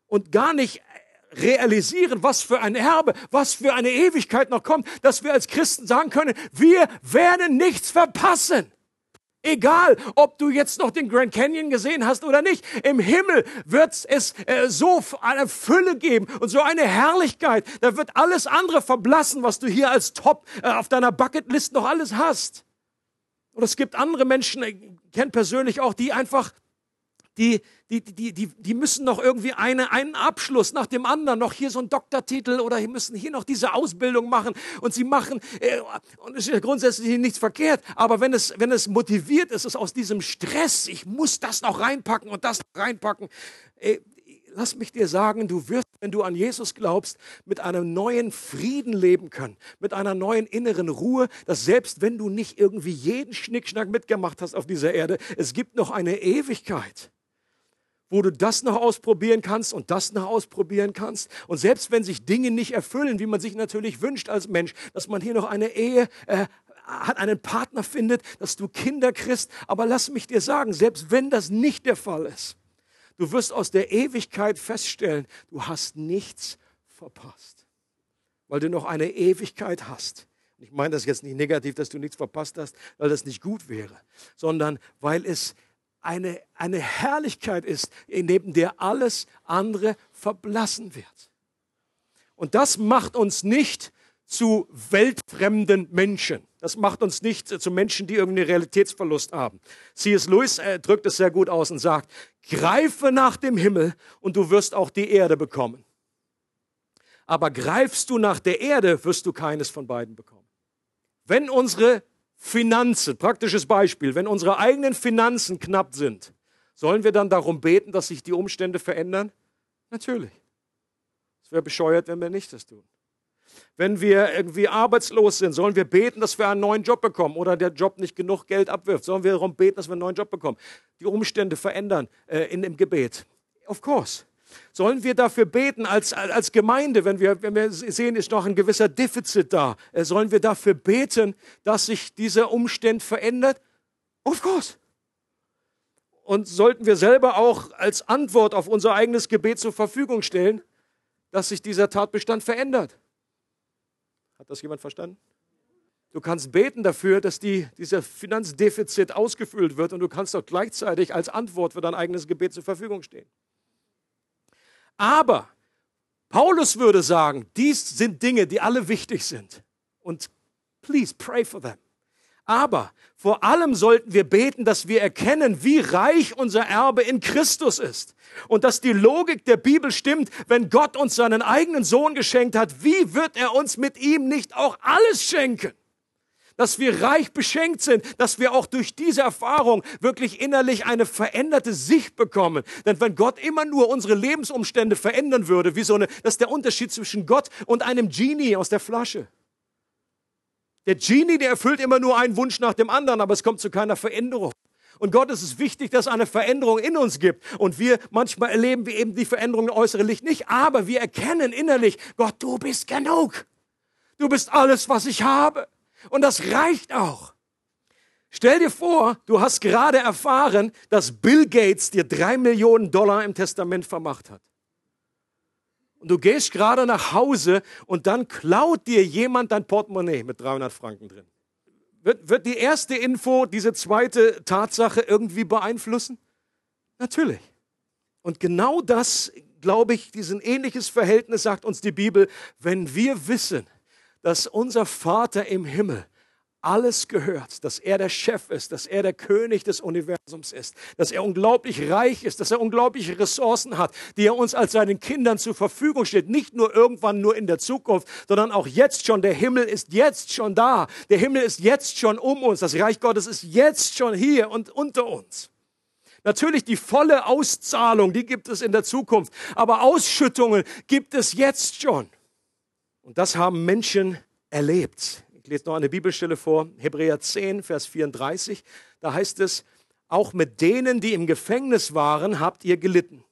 und gar nicht realisieren, was für ein Erbe, was für eine Ewigkeit noch kommt, dass wir als Christen sagen können, wir werden nichts verpassen. Egal, ob du jetzt noch den Grand Canyon gesehen hast oder nicht. Im Himmel wird es äh, so eine Fülle geben und so eine Herrlichkeit. Da wird alles andere verblassen, was du hier als Top äh, auf deiner Bucketlist noch alles hast. Und es gibt andere Menschen, ich kenne persönlich auch, die einfach die, die, die, die, die müssen noch irgendwie eine, einen Abschluss nach dem anderen, noch hier so einen Doktortitel oder die müssen hier noch diese Ausbildung machen und sie machen, äh, und es ist ja grundsätzlich nichts verkehrt, aber wenn es, wenn es motiviert ist, ist aus diesem Stress, ich muss das noch reinpacken und das reinpacken, äh, lass mich dir sagen, du wirst, wenn du an Jesus glaubst, mit einem neuen Frieden leben können, mit einer neuen inneren Ruhe, dass selbst wenn du nicht irgendwie jeden Schnickschnack mitgemacht hast auf dieser Erde, es gibt noch eine Ewigkeit wo du das noch ausprobieren kannst und das noch ausprobieren kannst. Und selbst wenn sich Dinge nicht erfüllen, wie man sich natürlich wünscht als Mensch, dass man hier noch eine Ehe äh, hat, einen Partner findet, dass du Kinder kriegst. Aber lass mich dir sagen, selbst wenn das nicht der Fall ist, du wirst aus der Ewigkeit feststellen, du hast nichts verpasst, weil du noch eine Ewigkeit hast. Ich meine das jetzt nicht negativ, dass du nichts verpasst hast, weil das nicht gut wäre, sondern weil es eine, eine Herrlichkeit ist, neben der alles andere verblassen wird. Und das macht uns nicht zu weltfremden Menschen. Das macht uns nicht zu Menschen, die irgendeinen Realitätsverlust haben. C.S. Lewis äh, drückt es sehr gut aus und sagt, greife nach dem Himmel und du wirst auch die Erde bekommen. Aber greifst du nach der Erde, wirst du keines von beiden bekommen. Wenn unsere Finanzen, praktisches Beispiel, wenn unsere eigenen Finanzen knapp sind, sollen wir dann darum beten, dass sich die Umstände verändern? Natürlich. Es wäre bescheuert, wenn wir nicht das tun. Wenn wir irgendwie arbeitslos sind, sollen wir beten, dass wir einen neuen Job bekommen oder der Job nicht genug Geld abwirft. Sollen wir darum beten, dass wir einen neuen Job bekommen. Die Umstände verändern äh, in dem Gebet. Of course. Sollen wir dafür beten als, als Gemeinde, wenn wir, wenn wir sehen, ist noch ein gewisser Defizit da? Äh, sollen wir dafür beten, dass sich dieser Umstand verändert? Of course. Und sollten wir selber auch als Antwort auf unser eigenes Gebet zur Verfügung stellen, dass sich dieser Tatbestand verändert? Hat das jemand verstanden? Du kannst beten dafür, dass die, dieser Finanzdefizit ausgefüllt wird und du kannst auch gleichzeitig als Antwort für dein eigenes Gebet zur Verfügung stehen. Aber Paulus würde sagen, dies sind Dinge, die alle wichtig sind. Und please pray for them. Aber vor allem sollten wir beten, dass wir erkennen, wie reich unser Erbe in Christus ist. Und dass die Logik der Bibel stimmt, wenn Gott uns seinen eigenen Sohn geschenkt hat, wie wird er uns mit ihm nicht auch alles schenken? Dass wir reich beschenkt sind, dass wir auch durch diese Erfahrung wirklich innerlich eine veränderte Sicht bekommen. Denn wenn Gott immer nur unsere Lebensumstände verändern würde, wie so eine, das ist der Unterschied zwischen Gott und einem Genie aus der Flasche. Der Genie, der erfüllt immer nur einen Wunsch nach dem anderen, aber es kommt zu keiner Veränderung. Und Gott ist es wichtig, dass es eine Veränderung in uns gibt. Und wir manchmal erleben wir eben die Veränderung Licht nicht, aber wir erkennen innerlich, Gott, du bist genug. Du bist alles, was ich habe. Und das reicht auch. Stell dir vor, du hast gerade erfahren, dass Bill Gates dir drei Millionen Dollar im Testament vermacht hat. Und du gehst gerade nach Hause und dann klaut dir jemand dein Portemonnaie mit 300 Franken drin. Wird, wird die erste Info diese zweite Tatsache irgendwie beeinflussen? Natürlich. Und genau das, glaube ich, diesen ähnliches Verhältnis sagt uns die Bibel, wenn wir wissen, dass unser Vater im Himmel alles gehört, dass er der Chef ist, dass er der König des Universums ist, dass er unglaublich reich ist, dass er unglaubliche Ressourcen hat, die er uns als seinen Kindern zur Verfügung stellt. Nicht nur irgendwann nur in der Zukunft, sondern auch jetzt schon. Der Himmel ist jetzt schon da. Der Himmel ist jetzt schon um uns. Das Reich Gottes ist jetzt schon hier und unter uns. Natürlich die volle Auszahlung, die gibt es in der Zukunft. Aber Ausschüttungen gibt es jetzt schon. Und das haben Menschen erlebt ich lese noch eine Bibelstelle vor, Hebräer 10, Vers 34. Da heißt es, auch mit denen, die im Gefängnis waren, habt ihr gelitten.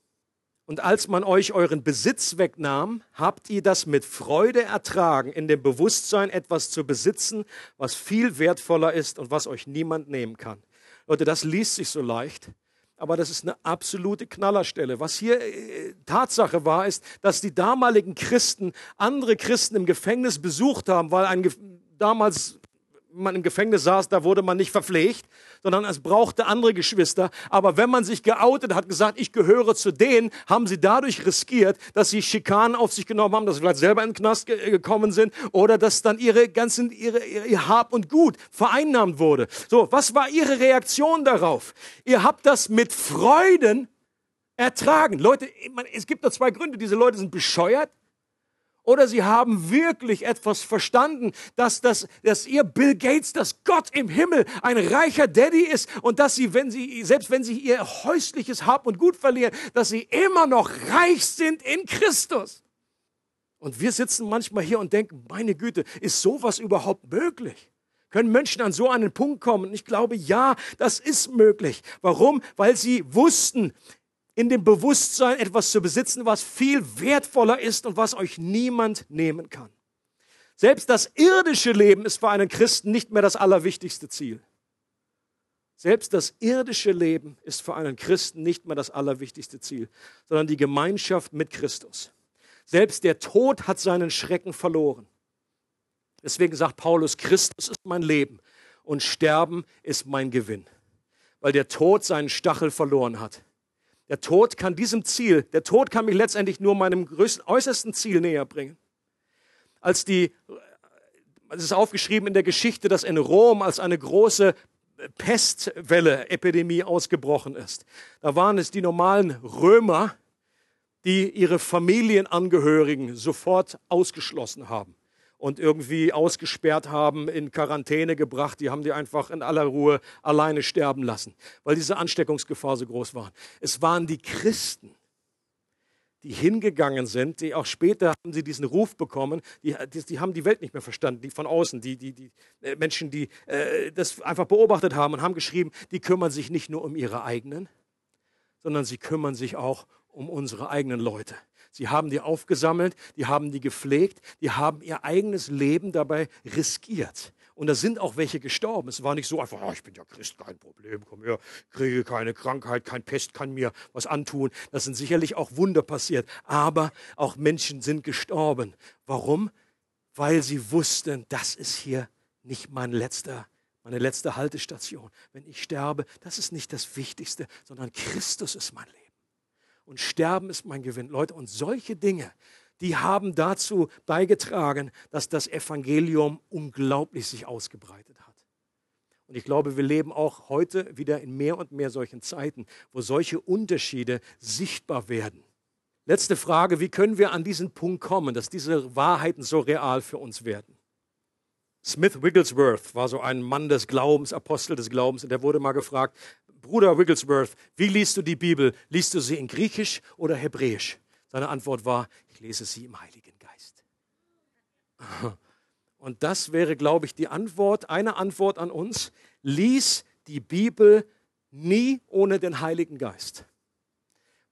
Und als man euch euren Besitz wegnahm, habt ihr das mit Freude ertragen, in dem Bewusstsein etwas zu besitzen, was viel wertvoller ist und was euch niemand nehmen kann. Leute, das liest sich so leicht, aber das ist eine absolute Knallerstelle. Was hier äh, Tatsache war, ist, dass die damaligen Christen andere Christen im Gefängnis besucht haben, weil ein damals man im Gefängnis saß, da wurde man nicht verpflegt, sondern es brauchte andere Geschwister. Aber wenn man sich geoutet hat, gesagt, ich gehöre zu denen, haben sie dadurch riskiert, dass sie Schikanen auf sich genommen haben, dass sie vielleicht selber in den Knast ge gekommen sind oder dass dann ihre ganzen, ihre, ihr Hab und Gut vereinnahmt wurde. So, was war ihre Reaktion darauf? Ihr habt das mit Freuden ertragen. Leute, es gibt nur zwei Gründe. Diese Leute sind bescheuert oder sie haben wirklich etwas verstanden, dass, dass, dass ihr Bill Gates, dass Gott im Himmel ein reicher Daddy ist und dass sie, wenn sie, selbst wenn sie ihr häusliches Hab und Gut verlieren, dass sie immer noch reich sind in Christus. Und wir sitzen manchmal hier und denken, meine Güte, ist sowas überhaupt möglich? Können Menschen an so einen Punkt kommen? Ich glaube, ja, das ist möglich. Warum? Weil sie wussten, in dem Bewusstsein etwas zu besitzen, was viel wertvoller ist und was euch niemand nehmen kann. Selbst das irdische Leben ist für einen Christen nicht mehr das allerwichtigste Ziel. Selbst das irdische Leben ist für einen Christen nicht mehr das allerwichtigste Ziel, sondern die Gemeinschaft mit Christus. Selbst der Tod hat seinen Schrecken verloren. Deswegen sagt Paulus, Christus ist mein Leben und Sterben ist mein Gewinn, weil der Tod seinen Stachel verloren hat. Der Tod kann diesem Ziel, der Tod kann mich letztendlich nur meinem größten, äußersten Ziel näher bringen. Als die, es ist aufgeschrieben in der Geschichte, dass in Rom als eine große Pestwelle, Epidemie ausgebrochen ist. Da waren es die normalen Römer, die ihre Familienangehörigen sofort ausgeschlossen haben und irgendwie ausgesperrt haben, in Quarantäne gebracht. Die haben die einfach in aller Ruhe alleine sterben lassen, weil diese Ansteckungsgefahr so groß war. Es waren die Christen, die hingegangen sind, die auch später haben sie diesen Ruf bekommen, die, die, die haben die Welt nicht mehr verstanden, die von außen, die, die, die äh, Menschen, die äh, das einfach beobachtet haben und haben geschrieben, die kümmern sich nicht nur um ihre eigenen, sondern sie kümmern sich auch um unsere eigenen Leute. Sie haben die aufgesammelt, die haben die gepflegt, die haben ihr eigenes Leben dabei riskiert. Und da sind auch welche gestorben. Es war nicht so einfach, oh, ich bin ja Christ, kein Problem, komm her, kriege keine Krankheit, kein Pest kann mir was antun. Das sind sicherlich auch Wunder passiert. Aber auch Menschen sind gestorben. Warum? weil sie wussten, das ist hier nicht mein letzter, meine letzte Haltestation. Wenn ich sterbe, das ist nicht das Wichtigste, sondern Christus ist mein Leben. Und Sterben ist mein Gewinn. Leute, und solche Dinge, die haben dazu beigetragen, dass das Evangelium unglaublich sich ausgebreitet hat. Und ich glaube, wir leben auch heute wieder in mehr und mehr solchen Zeiten, wo solche Unterschiede sichtbar werden. Letzte Frage, wie können wir an diesen Punkt kommen, dass diese Wahrheiten so real für uns werden? Smith Wigglesworth war so ein Mann des Glaubens, Apostel des Glaubens, und der wurde mal gefragt, Bruder Wigglesworth, wie liest du die Bibel? Liest du sie in Griechisch oder Hebräisch? Seine Antwort war, ich lese sie im Heiligen Geist. Und das wäre, glaube ich, die Antwort, eine Antwort an uns. Lies die Bibel nie ohne den Heiligen Geist.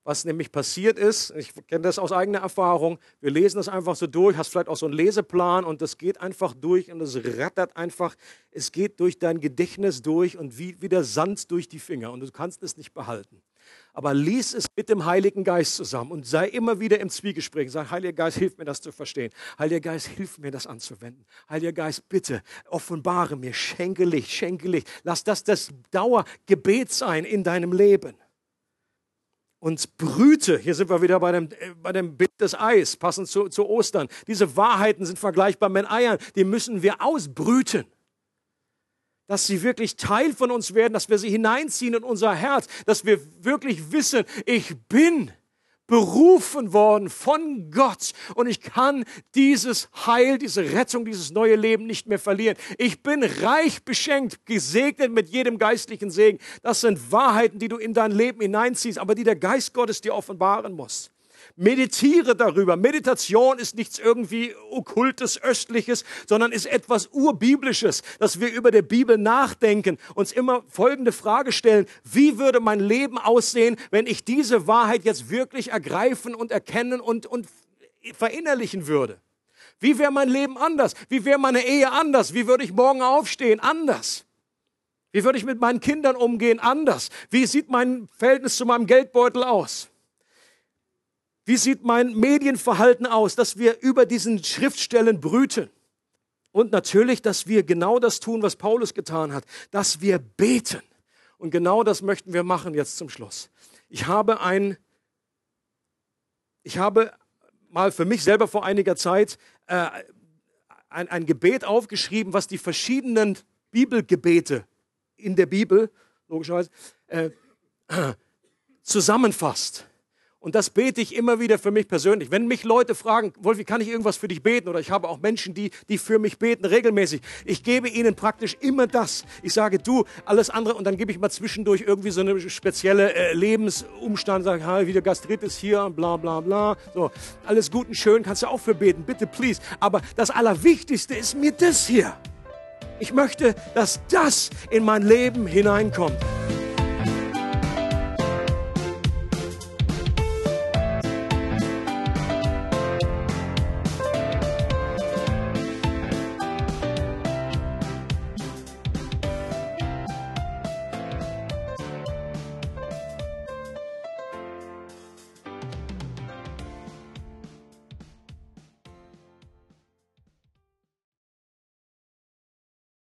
Was nämlich passiert ist, ich kenne das aus eigener Erfahrung, wir lesen das einfach so durch, hast vielleicht auch so einen Leseplan und das geht einfach durch und es rattert einfach, es geht durch dein Gedächtnis durch und wie, wie der Sand durch die Finger und du kannst es nicht behalten. Aber lies es mit dem Heiligen Geist zusammen und sei immer wieder im Zwiegespräch. Sag, Heiliger Geist, hilf mir das zu verstehen. Heiliger Geist, hilf mir das anzuwenden. Heiliger Geist, bitte offenbare mir, schenke Licht, schenke Licht. Lass das das Dauergebet sein in deinem Leben und brüte, hier sind wir wieder bei dem, äh, bei dem Bild des Eis, passend zu, zu Ostern. Diese Wahrheiten sind vergleichbar mit Eiern, die müssen wir ausbrüten. Dass sie wirklich Teil von uns werden, dass wir sie hineinziehen in unser Herz, dass wir wirklich wissen, ich bin berufen worden von Gott und ich kann dieses Heil, diese Rettung, dieses neue Leben nicht mehr verlieren. Ich bin reich beschenkt, gesegnet mit jedem geistlichen Segen. Das sind Wahrheiten, die du in dein Leben hineinziehst, aber die der Geist Gottes dir offenbaren muss. Meditiere darüber. Meditation ist nichts irgendwie okkultes, östliches, sondern ist etwas urbiblisches, dass wir über der Bibel nachdenken, uns immer folgende Frage stellen. Wie würde mein Leben aussehen, wenn ich diese Wahrheit jetzt wirklich ergreifen und erkennen und, und verinnerlichen würde? Wie wäre mein Leben anders? Wie wäre meine Ehe anders? Wie würde ich morgen aufstehen? Anders. Wie würde ich mit meinen Kindern umgehen? Anders. Wie sieht mein Verhältnis zu meinem Geldbeutel aus? Wie sieht mein Medienverhalten aus, dass wir über diesen Schriftstellen brüten? Und natürlich, dass wir genau das tun, was Paulus getan hat, dass wir beten. Und genau das möchten wir machen jetzt zum Schluss. Ich habe ein, ich habe mal für mich selber vor einiger Zeit äh, ein, ein Gebet aufgeschrieben, was die verschiedenen Bibelgebete in der Bibel, logischerweise, äh, zusammenfasst. Und das bete ich immer wieder für mich persönlich. Wenn mich Leute fragen, Wolfi, kann ich irgendwas für dich beten? Oder ich habe auch Menschen, die, die für mich beten, regelmäßig. Ich gebe ihnen praktisch immer das. Ich sage, du, alles andere. Und dann gebe ich mal zwischendurch irgendwie so eine spezielle äh, Lebensumstand. Sage, ha, wieder Gastritis hier, bla, bla, bla. So, alles gut und schön, kannst du auch für beten. Bitte, please. Aber das Allerwichtigste ist mir das hier. Ich möchte, dass das in mein Leben hineinkommt.